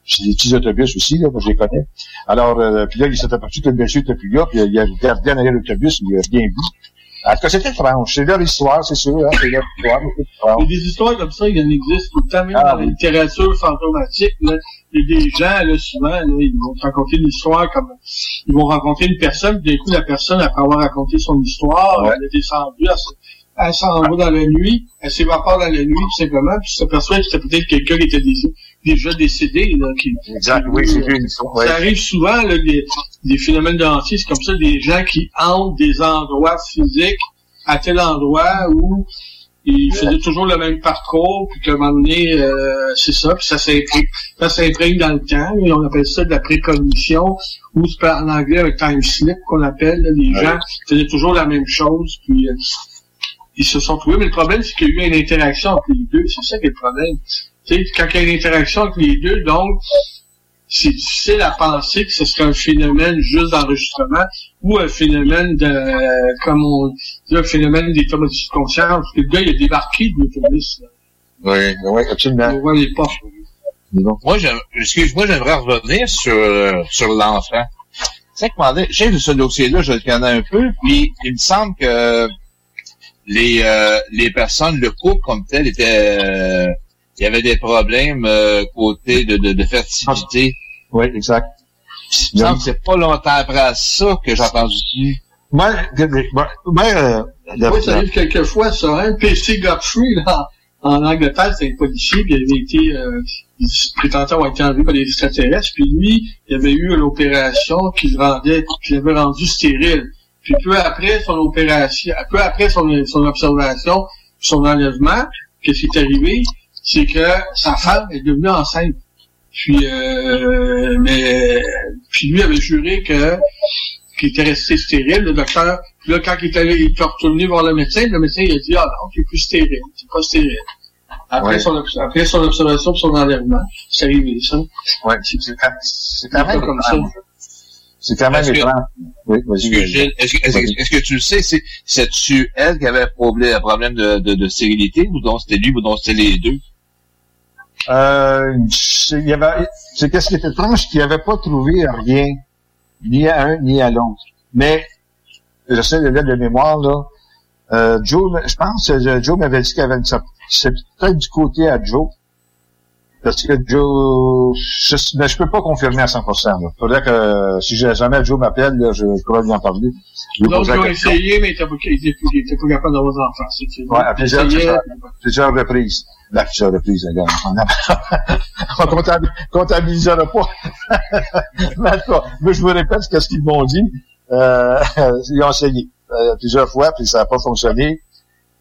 B: c'est des petits autobus aussi, là, moi je les connais. Alors, euh, puis là, il s'est aperçu que le monsieur était plus là, puis il a regardé en arrière l'autobus, il a rien vu. En tout cas, c'était étrange. C'est leur histoire, c'est sûr, hein, c'est leur histoire.
D: Il y a des histoires comme ça, il y en existe tout le temps, même dans la littérature fantomatique. Là, y a des gens, là, souvent, là, ils vont te raconter une histoire comme ils vont rencontrer une personne, puis d'un coup, la personne, après avoir raconté son histoire, elle est descendue, elle, se- elle s'en va dans la nuit, elle s'évapore dans la nuit, tout simplement, puis tu t'aperçois que c'était peut-être quelqu'un qui était dé- déjà décédé, là, qui,
B: Exact, oui, c'est une histoire. ouais.
D: ça arrive souvent, là, des, des phénomènes de hantis, c'est comme ça, des gens qui hantent des endroits physiques à tel endroit où ils faisaient toujours le même parcours, puis qu'à un moment donné, euh, c'est ça, puis ça s'imprègne, ça s'imprègne dans le temps, et on appelle ça de la précognition, ou en anglais un time slip qu'on appelle, là, les
B: Ouais.
D: gens faisaient toujours la même chose, puis euh, ils se sont trouvés, mais le problème, c'est qu'il y a eu une interaction entre les deux, c'est ça qui est le problème. Tu sais, quand il y a une interaction entre les deux, donc, c'est difficile à penser que ce serait un phénomène juste d'enregistrement ou un phénomène de, comme on dit, un phénomène d'état modifié de conscience. Que le gars, il a débarqué de l'autobus.
B: Oui, oui, absolument.
D: On voit les portes.
M: Moi, j'aime- excuse-moi, j'aimerais revenir sur, euh, sur l'enfant. Tu sais, je sais que ce dossier-là, je le connais un peu, puis il me semble que les, euh, les personnes, le couple comme tel, était, euh, il y avait des problèmes euh, côté de, de, de fertilité.
B: Oui, exact.
M: Il me semble que c'est pas longtemps après ça que j'ai entendu ça.
B: Moi, moi, euh, la-
D: Oui, ça arrive quelquefois, ça. Hein? PC Godfrey, là, en Angleterre, c'est un policier, puis il avait été, euh, il prétendait avoir été enlevé par des extraterrestres, puis lui, il avait eu une opération qui le rendait, qui l'avait rendu stérile. Puis peu après son opération, peu après son, son observation, son enlèvement, qu'est-ce qui est arrivé? C'est que sa femme est devenue enceinte. Puis, euh, mais, puis lui avait juré que qu'il était resté stérile, le docteur. Puis là, quand il est allé, il est retourné voir le médecin, le médecin il a dit, ah non, tu es plus stérile, c'est pas stérile. Après,
B: Ouais.
D: son, après son observation son enlèvement, c'est arrivé, ça.
B: Ouais, c'est c'est quand- c'est quand même
D: comme ça.
B: C'est quand même
M: Est-ce que-
B: étrange. Oui,
M: Est-ce
B: vas-y.
M: que, est-ce tu le sais, c'est, c'est-tu elle qui avait un problème, un problème de, de, de stérilité, ou donc c'était lui, ou donc c'était les deux?
B: Euh, il y avait, c'est qu'est-ce qui était étrange, qu'il n'avait pas trouvé rien, ni à un, ni à l'autre. Mais, je sais, le de mémoire, là, euh, Joe, je pense que Joe m'avait dit qu'il avait une c'est peut-être du côté à Joe. Parce que Joe, je, mais je peux pas confirmer à 100%, là. Faudrait que, si jamais Joe m'appelle, je pourrais lui en parler.
D: L'autre, ils ont essayé, mais il était pas, il était plus, il était pas capable d'avoir des enfants. c'est- c'est-
B: Ouais, à plusieurs, plusieurs, plusieurs reprises. Là, plusieurs reprises. On, a- on comptabil- comptabilisera pas. Mais en tout cas, moi, je vous répète ce qu'ils m'ont dit. Euh, ils ont essayé euh, plusieurs fois, puis ça n'a pas fonctionné.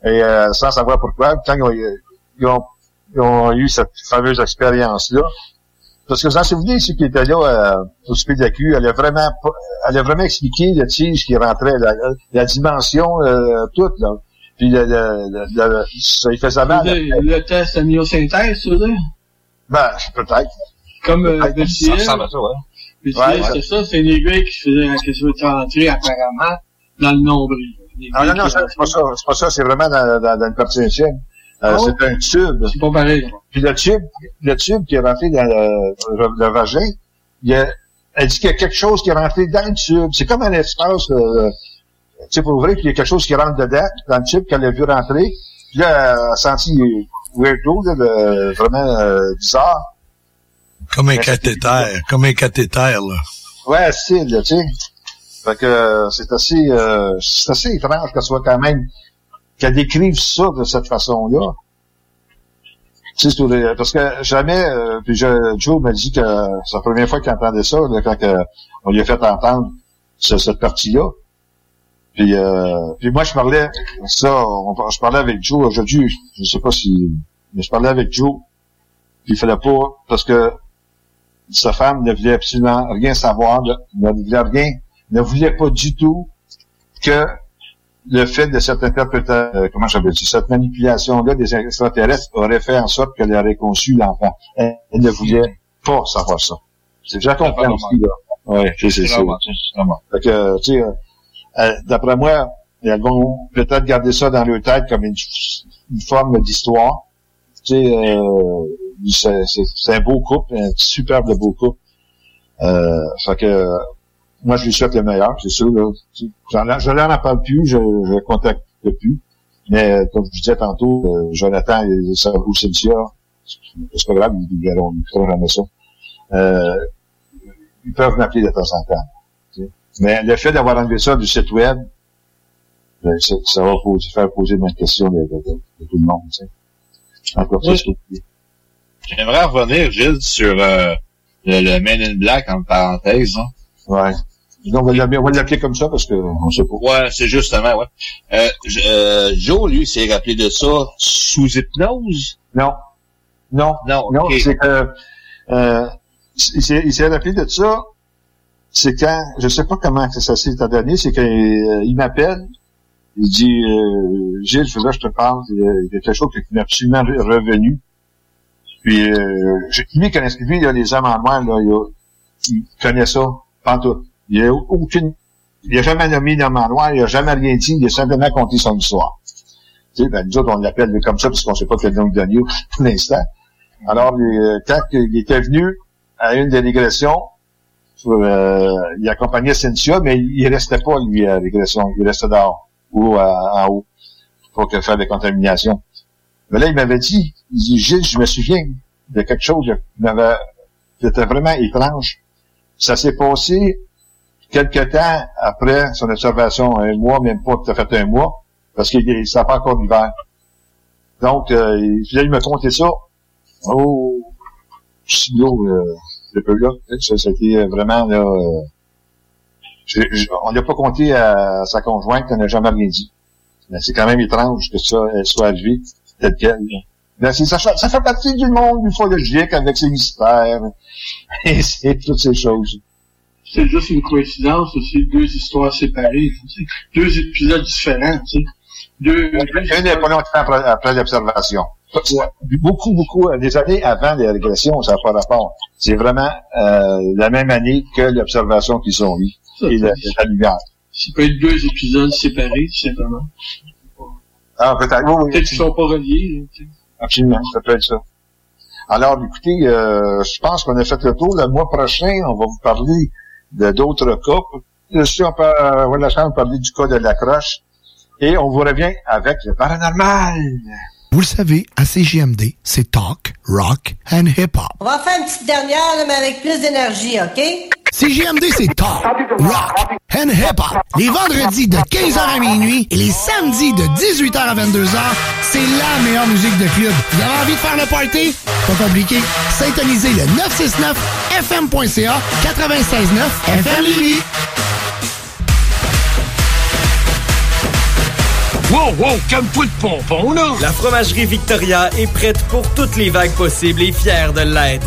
B: Et euh, sans savoir pourquoi, quand ils ont, ils ont, ils ont eu cette fameuse expérience-là, parce que vous en souvenez, ceux qui étaient là euh, au SPDQ, elle a vraiment pas- elle a vraiment expliqué le tige qui rentrait, la, la dimension euh, toute, là. Puis le, le, le- le- ça il faisait mal.
D: Le, le test amniosynthèse, tu veux dire?
B: Ben, peut-être.
D: Comme euh,
B: Peut-être.
D: BCL.
B: Ça ressemble à ça, ouais.
D: BCL,
B: Ouais, ouais.
D: c'est ça, c'est une aiguille qui se faisait, qui se faisait rentrer apparemment dans le nombril.
B: Ah, Non, non, non,
D: qui
B: c'est pas ça. C'est pas ça. C'est vraiment dans, dans, dans une partie intième. Euh,
D: Ah?
B: C'est un tube.
D: C'est pas pareil.
B: Puis le tube, le tube qui est rentré dans le, le vagin, il y a, elle dit qu'il y a quelque chose qui est rentré dans le tube. C'est comme un espace, euh, tu sais, pour ouvrir, puis il y a quelque chose qui rentre dedans, dans le tube qu'elle a vu rentrer. Puis là, elle a senti weirdo, là, le- vraiment euh, bizarre.
L: Comme un cathéter, comme un cathéter, là.
B: Ouais, c'est, là, tu sais. Fait que euh, c'est assez, euh, c'est assez étrange qu'elle soit quand même, qu'elle décrive ça de cette façon-là. Parce que jamais, euh, puis je, Joe m'a dit que c'est la première fois qu'il entendait ça, là, quand on lui a fait entendre ce- cette partie-là. Puis, euh, moi, je parlais, ça, je parlais avec Joe aujourd'hui, je sais pas si, mais je parlais avec Joe, puis il fallait pas, parce que sa femme ne voulait absolument rien savoir, ne voulait rien, ne voulait pas du tout que le fait de cette interprétation, euh, comment j'appelle cette manipulation-là des extraterrestres aurait fait en sorte qu'elle aurait conçu l'enfant. Elle, elle ne voulait pas savoir ça. C'est déjà compris aussi, là. Ouais, c'est ça. Fait que, tu sais, euh, euh, d'après moi, elles vont peut-être garder ça dans leur tête comme une, une forme d'histoire. Tu sais, euh, c'est un beau couple, un superbe beau couple. Euh, fait que, moi, je lui souhaite le meilleur, c'est sûr. Là. Je n'en parle plus, je ne contacte plus. Mais euh, comme je disais tantôt, euh, Jonathan et ou Cynthia, c'est pas grave, ils verront, jamais ça. Euh, ils peuvent m'appeler de temps en temps. Mais le fait d'avoir enlevé ça du site web, ben, ça, va poser, faire poser de questions de, de- tout le monde. Tu. Encore
M: Oui.
B: plus.
M: J'aimerais revenir, Gilles, sur euh, le, le Men in Black, en parenthèse. Hein.
B: Ouais. Donc, on va l'appeler- on va l'appeler comme ça parce que on sait pas.
M: Ouais, c'est justement, ouais. Euh, euh, Joe, lui, s'est rappelé de ça sous hypnose?
B: Non. Non.
M: Non,
B: Non, c'est que euh, il s'est il s'est rappelé de ça. C'est quand, je sais pas comment ça s'est donné, c'est qu'il m'appelle, il dit euh, Gilles, je là, je te parle, il y a y quelque chose qui m'est absolument re- revenu. Puis euh, lui, il connaît, lui, il a les hommes en noir, là, il, a- il connaît ça, Il a aucune. Il a jamais nommé en noir, il a jamais rien dit, il a simplement conté son histoire. Tu sais, ben, nous autres, on l'appelle comme ça parce qu'on sait pas quel nom il donne pour l'instant. Alors, euh, quand il était venu à une régressions, euh, il accompagnait Cynthia, mais il restait pas, lui, à régression. Il restait dehors, ou à- en haut, pour faire des contaminations. Mais là, il m'avait dit, il dit, Gilles, je me souviens de quelque chose qui m'avait, qui était vraiment étrange. Ça s'est passé quelque temps après son observation, un mois, même pas tout à fait un mois, parce qu'il ça pas encore l'hiver. Donc, euh, il- là, il me comptait ça. Oh, si gros, euh, le peu là. Ça, c'était vraiment, là, euh, j'ai- on n'a pas compté à sa conjointe, elle n'a jamais rien dit. Mais c'est quand même étrange que ça, elle soit arrivée, telle qu'elle. Là. Ben, ça, fait- ça fait partie du monde ufologique avec ses mystères et toutes ces choses.
D: C'est juste une coïncidence aussi, deux histoires séparées, tu sais. deux épisodes différents, tu sais. Deux,
B: Un n'est pas longtemps après, après l'observation. Beaucoup, beaucoup, euh, des années avant les régressions, ça n'a pas rapport. C'est vraiment euh, la même année que l'observation qu'ils ont eue. Et la, la lumière.
D: Ça peut être deux épisodes séparés, tout simplement.
B: Ah, peut-être. Oui, oui,
D: Peut-être qu'ils sont pas reliés, là, tu sais.
B: Absolument, ça peut être ça. Alors, écoutez, euh, je pense qu'on a fait le tour. Le mois prochain, on va vous parler de d'autres cas. Euh, Si on peut avoir la chance de parler du cas de la croche. Et on vous revient avec le paranormal.
L: Vous le savez, à CGMD, c'est talk, rock and hip-hop.
P: On va faire une petite dernière, mais avec plus d'énergie, OK?
L: CJMD, c'est talk, rock and hip-hop. Les vendredis de 15h à minuit et les samedis de 18h à 22h, c'est la meilleure musique de club. Vous avez envie de faire le party? Pas compliqué. Syntonisez le 969fm.ca 96.9 FM Lévis.
H: Wow, wow, calme-toi de pompon, là! La fromagerie Victoria est prête pour toutes les vagues possibles et fière de l'être.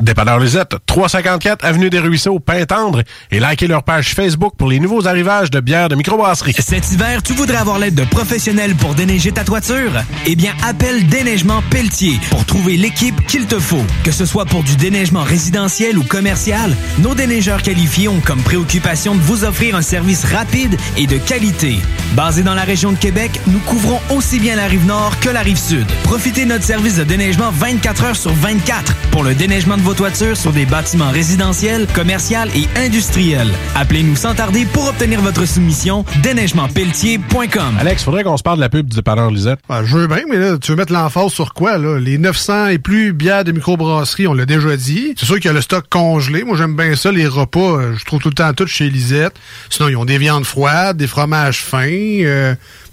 P: Dépanneur Lisette, 354 Avenue des Ruisseaux, Pintendre, et likez leur page Facebook pour les nouveaux arrivages de bières de microbrasserie.
A: Cet hiver, tu voudrais avoir l'aide de professionnels pour déneiger ta toiture? Eh bien, appelle Déneigement Pelletier pour trouver l'équipe qu'il te faut. Que ce soit pour du déneigement résidentiel ou commercial, nos déneigeurs qualifiés ont comme préoccupation de vous offrir un service rapide et de qualité. Basé dans la région de Québec, nous couvrons aussi bien la rive nord que la rive sud. Profitez de notre service de déneigement 24 heures sur 24 pour le déneigement de vos toitures sur des bâtiments résidentiels, commerciaux et industriels. Appelez-nous sans tarder pour obtenir votre soumission déneigementpelletier.com.
P: Alex, faudrait qu'on se parle de la pub du dépanneur Lisette.
Q: Ben, je veux bien, mais là, tu veux mettre l'emphase sur quoi, là? Les 900 et plus bières de microbrasserie, on l'a déjà dit. C'est sûr qu'il y a le stock congelé. Moi, j'aime bien ça, les repas. euh, Je trouve tout le temps tout chez Lisette. Sinon, ils ont des viandes froides, des fromages fins, euh,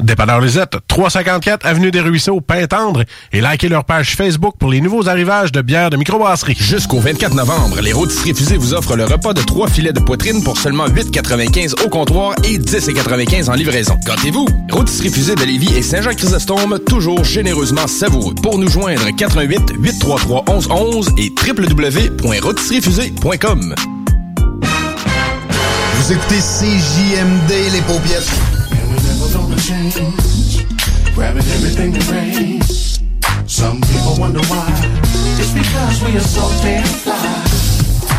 P: Dépanneur Lisette, 354 Avenue des Ruisseaux, Pintendre, et likez leur page Facebook pour les nouveaux arrivages de bières de microbrasserie.
I: Jusqu'au 24 novembre, les rôtisseries fusées vous offrent le repas de trois filets de poitrine pour seulement 8,95 au comptoir et 10,95 en livraison. Gâtez-vous! Rôtisserie fusée de Lévis et Saint-Jean-Chrysostome, toujours généreusement savoureux. Pour nous joindre, 88 833 1111 et www.rôtisseriefusée.com.
R: Vous écoutez CJMD, les paupiètes.
S: Grabbing everything that rains. Some people wonder why. It's because we are so damn fly.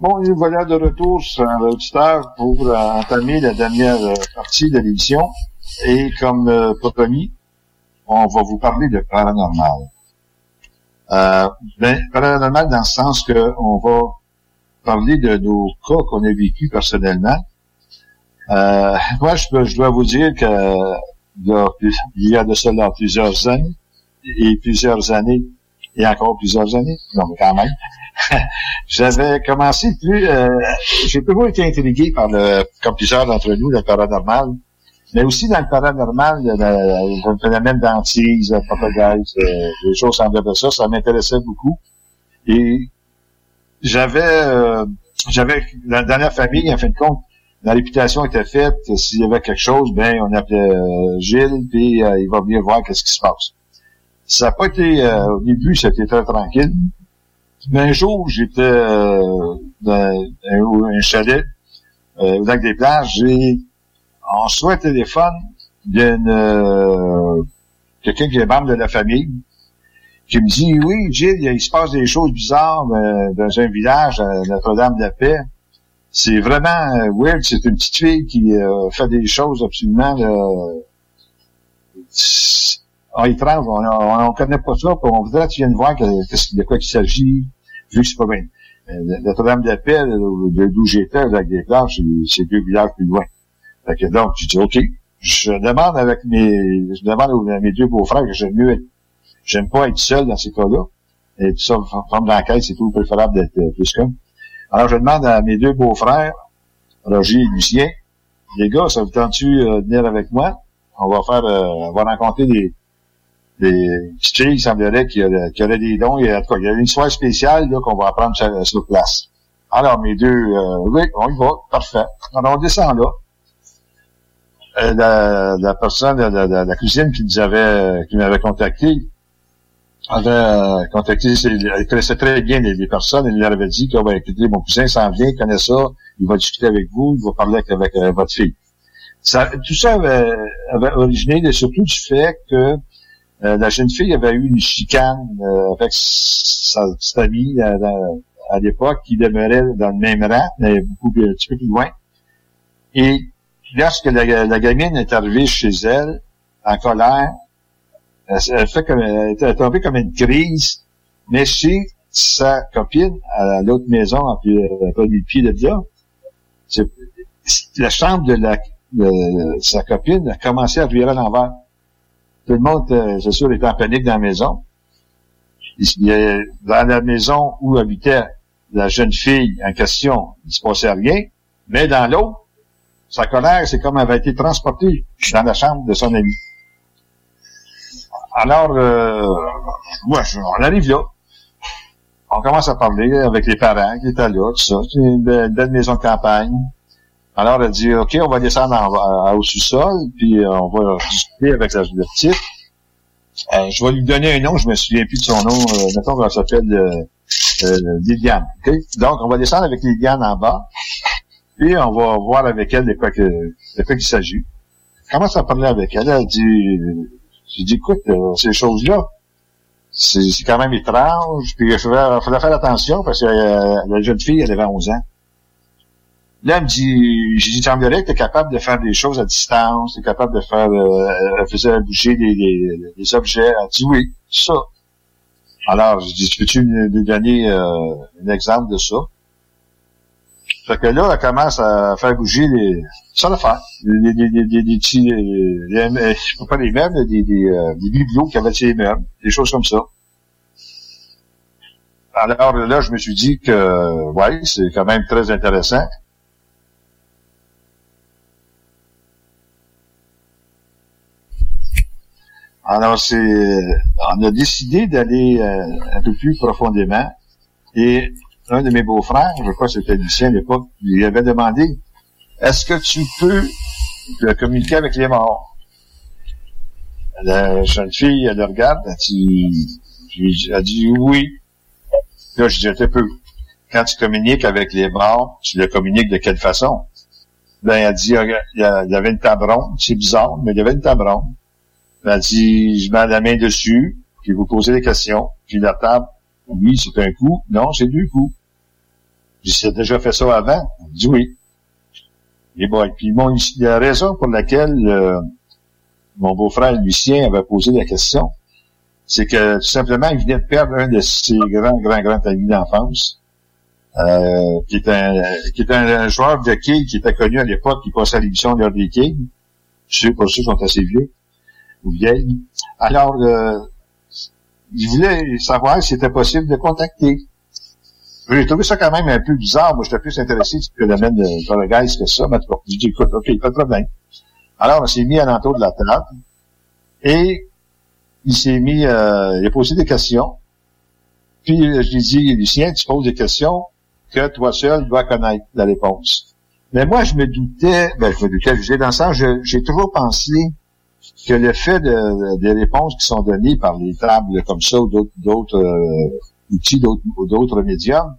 B: Bon, et voilà de retour sur l'auditeur pour euh, entamer la dernière euh, partie de l'émission. Et comme euh, pas promis, on va vous parler de paranormal. Euh, ben, paranormal dans le sens que on va parler de nos cas qu'on a vécu personnellement. Moi, je, je dois vous dire que il y a de cela plusieurs années, et plusieurs années, et encore plusieurs années, non mais quand même, j'avais commencé plus, euh, j'ai toujours été intrigué par le, comme plusieurs d'entre nous, le paranormal, mais aussi dans le paranormal, le, phénomène d'antise, le poltergeist, euh, des choses semblables à ça, ça m'intéressait beaucoup. Et j'avais, euh, j'avais, dans, dans la famille, en fin de compte, la réputation était faite, s'il y avait quelque chose, ben, on appelait euh, Gilles, puis euh, il va venir voir qu'est-ce qui se passe. Ça n'a pas été, euh, au début, c'était très tranquille. Un jour, j'étais euh, dans un, chalet euh, au lac des plages et reçoit un téléphone d'une euh, quelqu'un qui est membre de la famille qui me dit, oui, Gilles, il se passe des choses bizarres euh, dans un village à Notre-Dame-de-Paix. C'est vraiment euh, weird. C'est une petite fille qui euh, fait des choses absolument... Euh, ah, étrange. On ne connaît pas ça. puis on voudrait que tu viennes voir de quoi il s'agit. Vu que c'est pas bien. Euh, Notre-Dame-de-Paix, de- d'où j'étais, des plages, c'est deux villages plus loin. Fait que donc, j'ai dit, OK. Je demande avec mes, je demande à mes deux beaux-frères que j'aime mieux être, j'aime pas être seul dans ces cas-là. Et tout ça, forme d'enquête, c'est tout préférable d'être euh, plus qu'un. Alors, je demande à mes deux beaux-frères, Roger et Lucien, les gars, ça vous tente-tu euh, venir avec moi? On va faire, euh, on va rencontrer des, petites filles, il semblerait qu'il y, qu'il y aurait des dons. Il y a, il y a une histoire spéciale qu'on va apprendre sur, sur place. Alors, mes deux, euh, oui, on y va, parfait. Alors, on descend là. Euh, la, la personne, la, la- la cousine qui nous avait, qui m'avait contacté, avait euh, contacté, elle connaissait très bien les, les personnes, elle leur avait dit que, ben, écoutez, mon cousin s'en vient, il connaît ça, il va discuter avec vous, il va parler avec, avec, euh, votre fille. Ça, tout ça avait, avait originé de- surtout du fait que euh, la jeune fille avait eu une chicane euh, avec sa petite amie euh, à l'époque qui demeurait dans le même rang, mais beaucoup un petit peu plus loin. Et lorsque la, la gamine est arrivée chez elle, en colère, elle, fait comme, elle était tombée comme une crise, mais chez sa copine, à l'autre maison, plus, euh, pas du pied de là, la chambre de, la, de sa copine a commencé à virer à l'envers. Tout le monde, euh, c'est sûr, était en panique dans la maison. Dans la maison où habitait la jeune fille en question, il se passait rien, mais dans l'autre, sa colère, c'est comme elle avait été transportée dans la chambre de son ami. Alors, euh, ouais, on arrive là. On commence à parler avec les parents qui étaient là, tout ça. C'est une belle maison de campagne. Alors, elle dit, OK, on va descendre en- à- au sous-sol, puis euh, on va discuter avec la, la petite. Euh, je vais lui donner un nom, je me souviens plus de son nom. Euh, mettons s'appelle euh, euh, Liliane. Donc, on va descendre avec Liliane en bas, puis on va voir avec elle de quoi que de quoi qu'il s'agit. Je commence à parler avec elle? Elle dit, j'ai dit, écoute, ces choses-là, c'est quand même étrange. Puis il faudrait, faudrait faire attention parce que la jeune fille, elle avait 11 ans. Là, elle me dit, j'ai dit, semblerait que tu es capable de faire des choses à distance, tu es capable de faire, euh, elle faisait bouger des, des, des objets. Elle dit oui, ça. Alors, je dis, peux-tu nous donner euh, un exemple de ça? Fait que là, elle commence à faire bouger les, ça l'affaire. Des, des, des, des, des petits, euh, des- euh, je pas les meubles, des, des, euh, des bibelots qui avaient ces meubles, des choses comme ça. Alors là, je me suis dit que, ouais, c'est quand même très intéressant. Alors, c'est, on a décidé d'aller euh, un peu plus profondément. Et un de mes beaux-frères, je crois que c'était Lucien à l'époque, lui avait demandé, est-ce que tu peux communiquer avec les morts? La jeune fille, elle le regarde, elle dit, elle dit oui. Là, je dis, un peu. Quand tu communiques avec les morts, tu le communiques de quelle façon? Ben, elle dit, il y avait une table c'est bizarre, mais il y avait une table. Elle dit, je mets la main dessus, puis vous posez des questions. Puis la table, oui, c'est un coup. Non, c'est deux coups. J'ai déjà fait ça avant? Elle dit oui. Et bon, puis mon, la raison pour laquelle euh, mon beau-frère Lucien avait posé la question, c'est que tout simplement, il venait de perdre un de ses grands, grands, grands amis d'enfance, euh, qui est un, qui est un, joueur de quilles qui était connu à l'époque, qui passait à l'émission de l'heure des quilles. Ceux pour ceux sont assez vieux ou vieilles. Alors, euh, il voulait savoir si c'était possible de contacter. J'ai trouvé ça quand même un peu bizarre. Moi, j'étais plus intéressé du phénomène de poltergeist que ça. Mais j'ai dit, écoute, OK, pas de problème. Alors, on s'est mis à l'entour de la table et il s'est mis, euh, il a posé des questions. Puis, euh, je lui ai dit, Lucien, tu poses des questions que toi seul dois connaître la réponse. Mais moi, je me doutais, ben, je me doutais, je disais dans le sens, j'ai toujours pensé que le fait de, des réponses qui sont données par les tables comme ça ou d'autres, euh, outils, d'autres, médiums,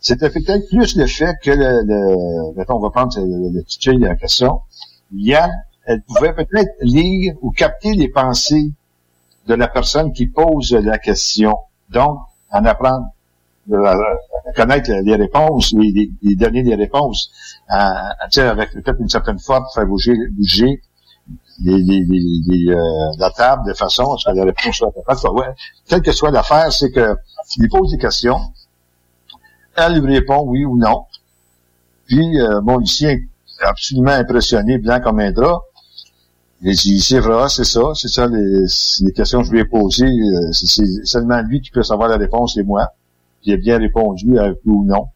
B: c'était peut-être plus le fait que le, le mettons, on va prendre le, le petit fille en question, Yann, elle pouvait peut-être lire ou capter les pensées de la personne qui pose la question. Donc, en apprendre euh, à connaître les réponses, les, les, les donner des réponses, avec peut-être une certaine force, faire bouger, bouger euh, la table de façon à ce que la réponse soit. Ouais, quelle que soit l'affaire, c'est que il pose des questions, elle lui répond oui ou non. Puis euh, mon lycéen absolument impressionné, blanc comme un drap. Il dit, c'est vrai, c'est ça, c'est ça les, les, questions que je lui ai posées. euh, C'est seulement lui qui peut savoir la réponse, c'est moi. A bien répondu avec oui ou non.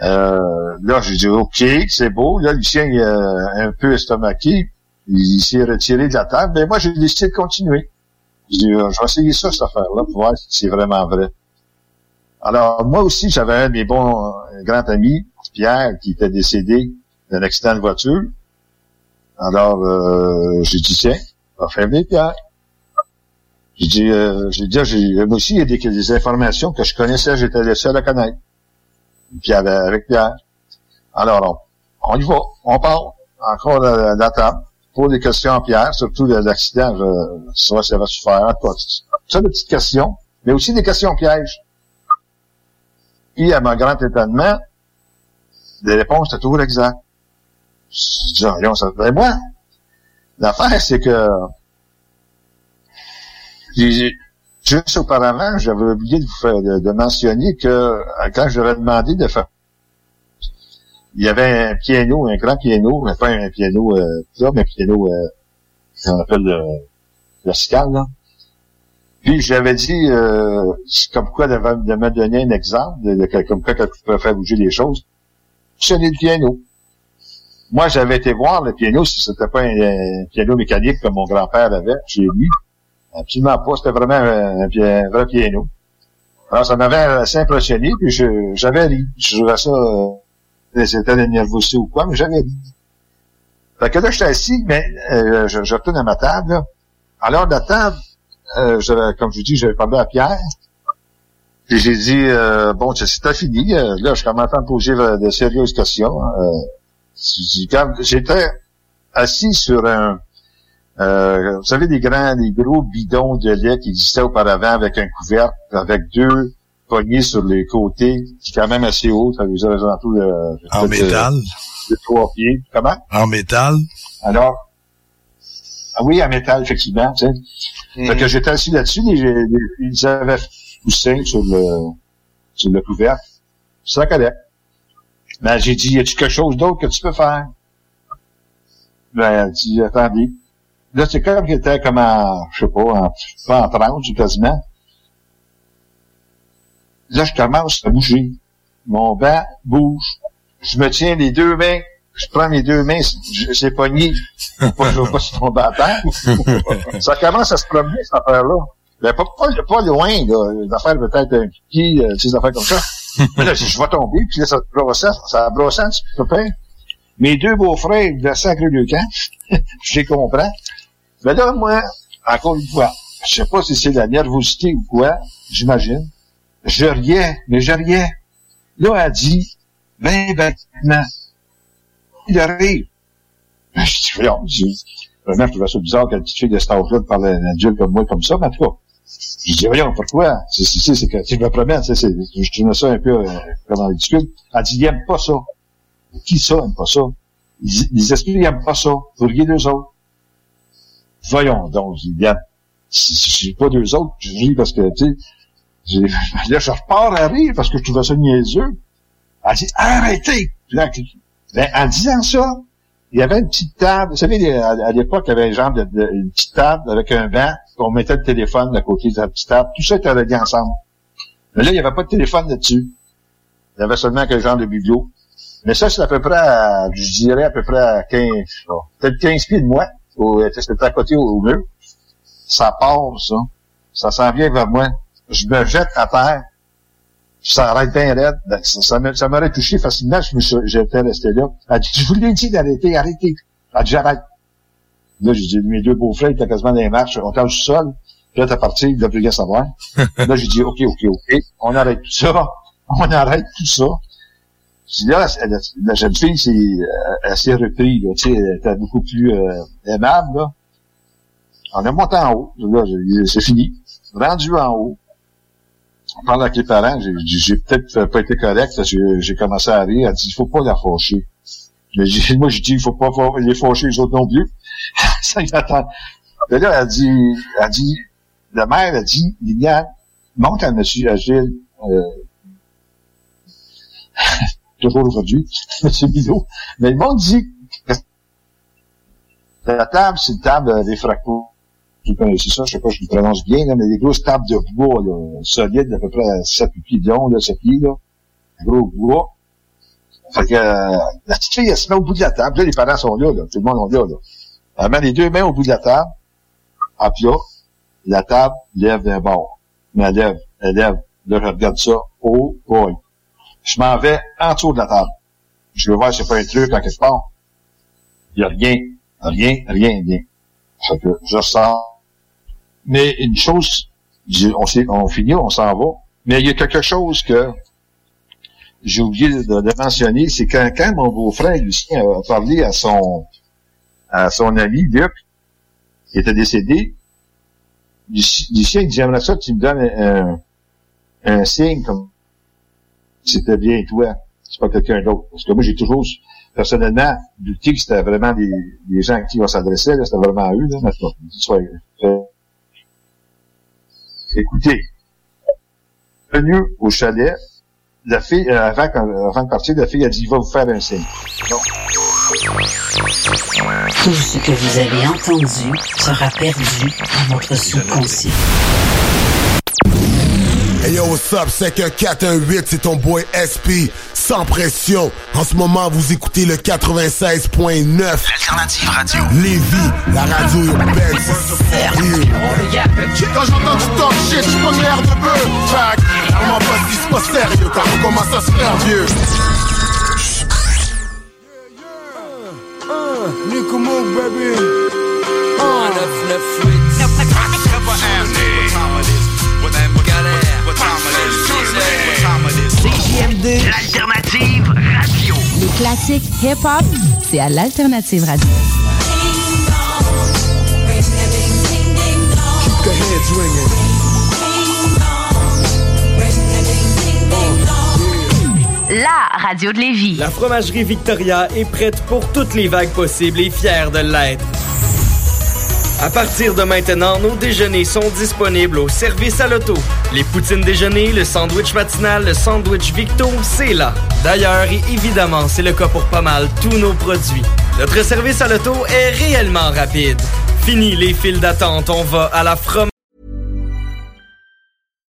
B: Euh, là, j'ai dit, OK, c'est beau. Là, Lucien, est un peu estomaqué. Il s'est retiré de la table. Mais moi, j'ai décidé de continuer. J'ai dit, euh, je vais essayer ça, cette affaire-là, pour voir si c'est vraiment vrai. Alors, moi aussi, j'avais un de mes bons euh, grands amis, Pierre, qui était décédé d'un accident de voiture. Alors, euh, j'ai dit, tiens, on va faire Pierre. J'ai dit, euh, j'ai dit, j'ai, moi aussi, il y a des, des informations que je connaissais, j'étais le seul à connaître. Puis avec, Pierre. Alors, on, on y va, on part, encore la table, pour des questions à Pierre, surtout de l'accident, je, ça, ça va se faire, quoi. Ça, des petites questions, mais aussi des questions pièges. Et à mon grand étonnement, les réponses étaient toujours exactes. Je dis, voyons, ça ben moi, l'affaire, c'est que juste auparavant, j'avais oublié de vous faire, de, de mentionner que euh, quand j'aurais demandé de faire il y avait un piano, un grand piano, mais pas un piano euh, ça, mais un piano euh, qu'on appelle le, le scale, là. Puis j'avais dit euh, comme quoi de, me donner un exemple de, comme quoi tu peux faire bouger les choses. Sonner le piano. Moi, j'avais été voir le piano si c'était pas un, piano mécanique comme mon grand-père avait chez lui. Absolument pas. C'était vraiment un, un un vrai piano. Alors, ça m'avait assez impressionné, puis j'avais ri. Je trouvais ça, euh, c'était de nervosité ou quoi, mais j'avais ri. Fait que là, j'étais assis, mais euh, je, je retourne à ma table. Là. Alors, de la table, euh, comme je vous dis, j'avais parlé à Pierre. Puis j'ai dit, euh, bon, c'est fini. Euh, là, je commençais à me poser euh, de sérieuses questions. Euh, dit, quand j'étais assis sur un, euh, vous savez, des grands, des gros bidons de lait qui existaient auparavant avec un couvercle, avec deux poignées sur les côtés, qui est quand même assez haut, ça vous avez en tout de,
T: En
B: de-
T: métal?
B: de trois pieds. Comment?
T: En métal?
B: Alors, ah oui, en métal, effectivement, tu sais. Fait que j'étais assis là-dessus, ils avaient poussé sur le, sur le couvercle. Ça collait. Ben, j'ai dit, y a-tu quelque chose d'autre que tu peux faire? Ben, elle dit, attendez. Là, c'est comme qu'il était comme en, je sais pas, en, pas en transe, quasiment. Là, je commence à bouger. Mon banc bouge. Je me tiens les deux mains. Je prends mes deux mains, c'est pogné. Pas, je veux pas se tomber à terre. ça commence à se promener, cette affaire-là. Ben, pas, pas, pas loin, là. L'affaire peut-être un pied, euh, des affaires comme ça. Mais là, je vais tomber, puis là, ça brossait, ça brossait un petit peu près. Mes deux beaux-frères, ils versaient à le camp. je les comprends. Mais là, moi, encore une fois, je sais pas si c'est la nervosité ou quoi, j'imagine. Je riais, mais je riais. Là, elle dit, ben, ben, maintenant, il arrive. Ben, je dis, voyons, je vraiment, je trouvais ça bizarre qu'une petite fille de cet âge-là parle à un adulte comme moi comme ça, mais en tout cas. Je dis, voyons, pourquoi? C'est, c'est, c'est, si je me promets, c'est, c'est, je ça un peu, euh, comme ridicule. Elle dit, il aime pas ça. Qui ça aime pas ça? Les, les esprits, ils aiment pas ça. Vous riez deux autres. Voyons donc, dis, bien, si, si, si pas deux autres, je ris parce que, tu sais, là, je repars à rire parce que je trouvais ça niaiseux. Elle dit, arrêtez! Là, ben, en disant ça, il y avait une petite table. Vous savez, à, l'époque, il y avait genre de, une petite table avec un banc. On mettait le téléphone à côté de la petite table. Tout ça était relié ensemble. Mais là, il n'y avait pas de téléphone là-dessus. Il y avait seulement qu'un genre de biblio. Mais ça, c'est à peu près, je dirais à peu près à 15, bon, peut-être 15 pieds de moi. C'était à côté au, au mur. Ça part, ça. Ça s'en vient vers moi. Je me jette à terre. Ça arrête bien raide. Ben, ça, ça m'aurait touché facilement. Je me suis- j'étais resté là. Elle dit, je vous l'ai dit d'arrêter, arrêtez. Elle dit, j'arrête. Là, j'ai dit, mes deux beaux-frères étaient quasiment dans les marches. On était au sol. Puis là, t'es parti, il n'a plus rien savoir. là, j'ai dit, OK, OK, OK. On arrête tout ça. On arrête tout ça. Là, la, la jeune fille, c'est, euh, elle s'est reprise, là. Tu sais, elle était beaucoup plus, euh, aimable, là. On est monté en haut. Là, c'est fini. Rendu en haut. On parle avec les parents. J'ai peut-être pas été correct. J'ai commencé à rire. Elle dit, il faut pas la fâcher. Moi, j'ai dit, il faut pas les fâcher les autres non plus. Ça, il attend. Là, elle dit, elle dit, la mère a dit, Liliane, montre à monsieur Agile, euh, toujours aujourd'hui, monsieur Bidot, mais ils m'ont dit, la table, c'est une table euh, fractaux. Vous connaissez ça, je sais pas si je le prononce bien, là, mais des grosses tables de bois, là, solides, d'à peu près 7 pieds de long, là, 7 pieds, là. Gros bois. Fait que, euh, la petite fille, elle se met au bout de la table. Là, les parents sont là, là. Tout le monde est là, là. Elle met les deux mains au bout de la table, à plat. La table lève d'un bord. Mais elle lève, elle lève. Là, je regarde ça. Oh, boy. Je m'en vais en dessous de la table. Je veux voir si c'est pas un truc en quelque part. Il y a rien. Rien, rien, rien. Fait que je sors. Mais une chose, on, on finit, on s'en va. Mais il y a quelque chose que j'ai oublié de, de mentionner, c'est quand, quand mon beau-frère Lucien a parlé à son à son ami Luc, qui était décédé, Luci- Lucien il dit J'aimerais ça tu me donnes un, un signe comme c'était bien toi, c'est pas quelqu'un d'autre. Parce que moi, j'ai toujours personnellement douté que c'était vraiment des, des gens à qui on s'adressait, c'était vraiment à eux, là, écoutez, venu au chalet, la fille, euh, avant, qu'on- avant de partir, la fille a dit, il va vous faire un signe. Non.
T: Tout ce que vous avez entendu sera perdu dans votre subconscient.
R: Hey yo, what's up? C'est que 418, c'est ton boy SP, sans pression. En ce moment, vous écoutez le 96.9.
F: Alternative Radio.
R: Lévis, la radio urbaine, c'est sérieux. Quand j'entends du talk shit, j'suis pas l'air de bœuf. Que, vraiment pas si c'est pas sérieux quand on commence à se faire vieux.
U: Nico Moog, baby. Uh, 998.
V: CJMD, l'alternative radio.
W: Les classiques hip-hop, c'est à l'Alternative Radio.
U: Keep the heads ringing.
W: La radio de Lévis.
H: La fromagerie Victoria est prête pour toutes les vagues possibles et fière de l'être. À partir de maintenant, nos déjeuners sont disponibles au service à l'auto. Les poutines déjeuner, le sandwich matinal, le sandwich Victo, c'est là. D'ailleurs, et évidemment, c'est le cas pour pas mal tous nos produits. Notre service à l'auto est réellement rapide. Fini les files d'attente, on va à la fromagerie.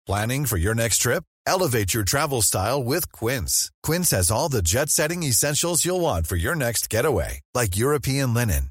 X: Planning for your next trip? Elevate your travel style with Quince. Quince has all the jet setting essentials you'll want for your next getaway, like European linen,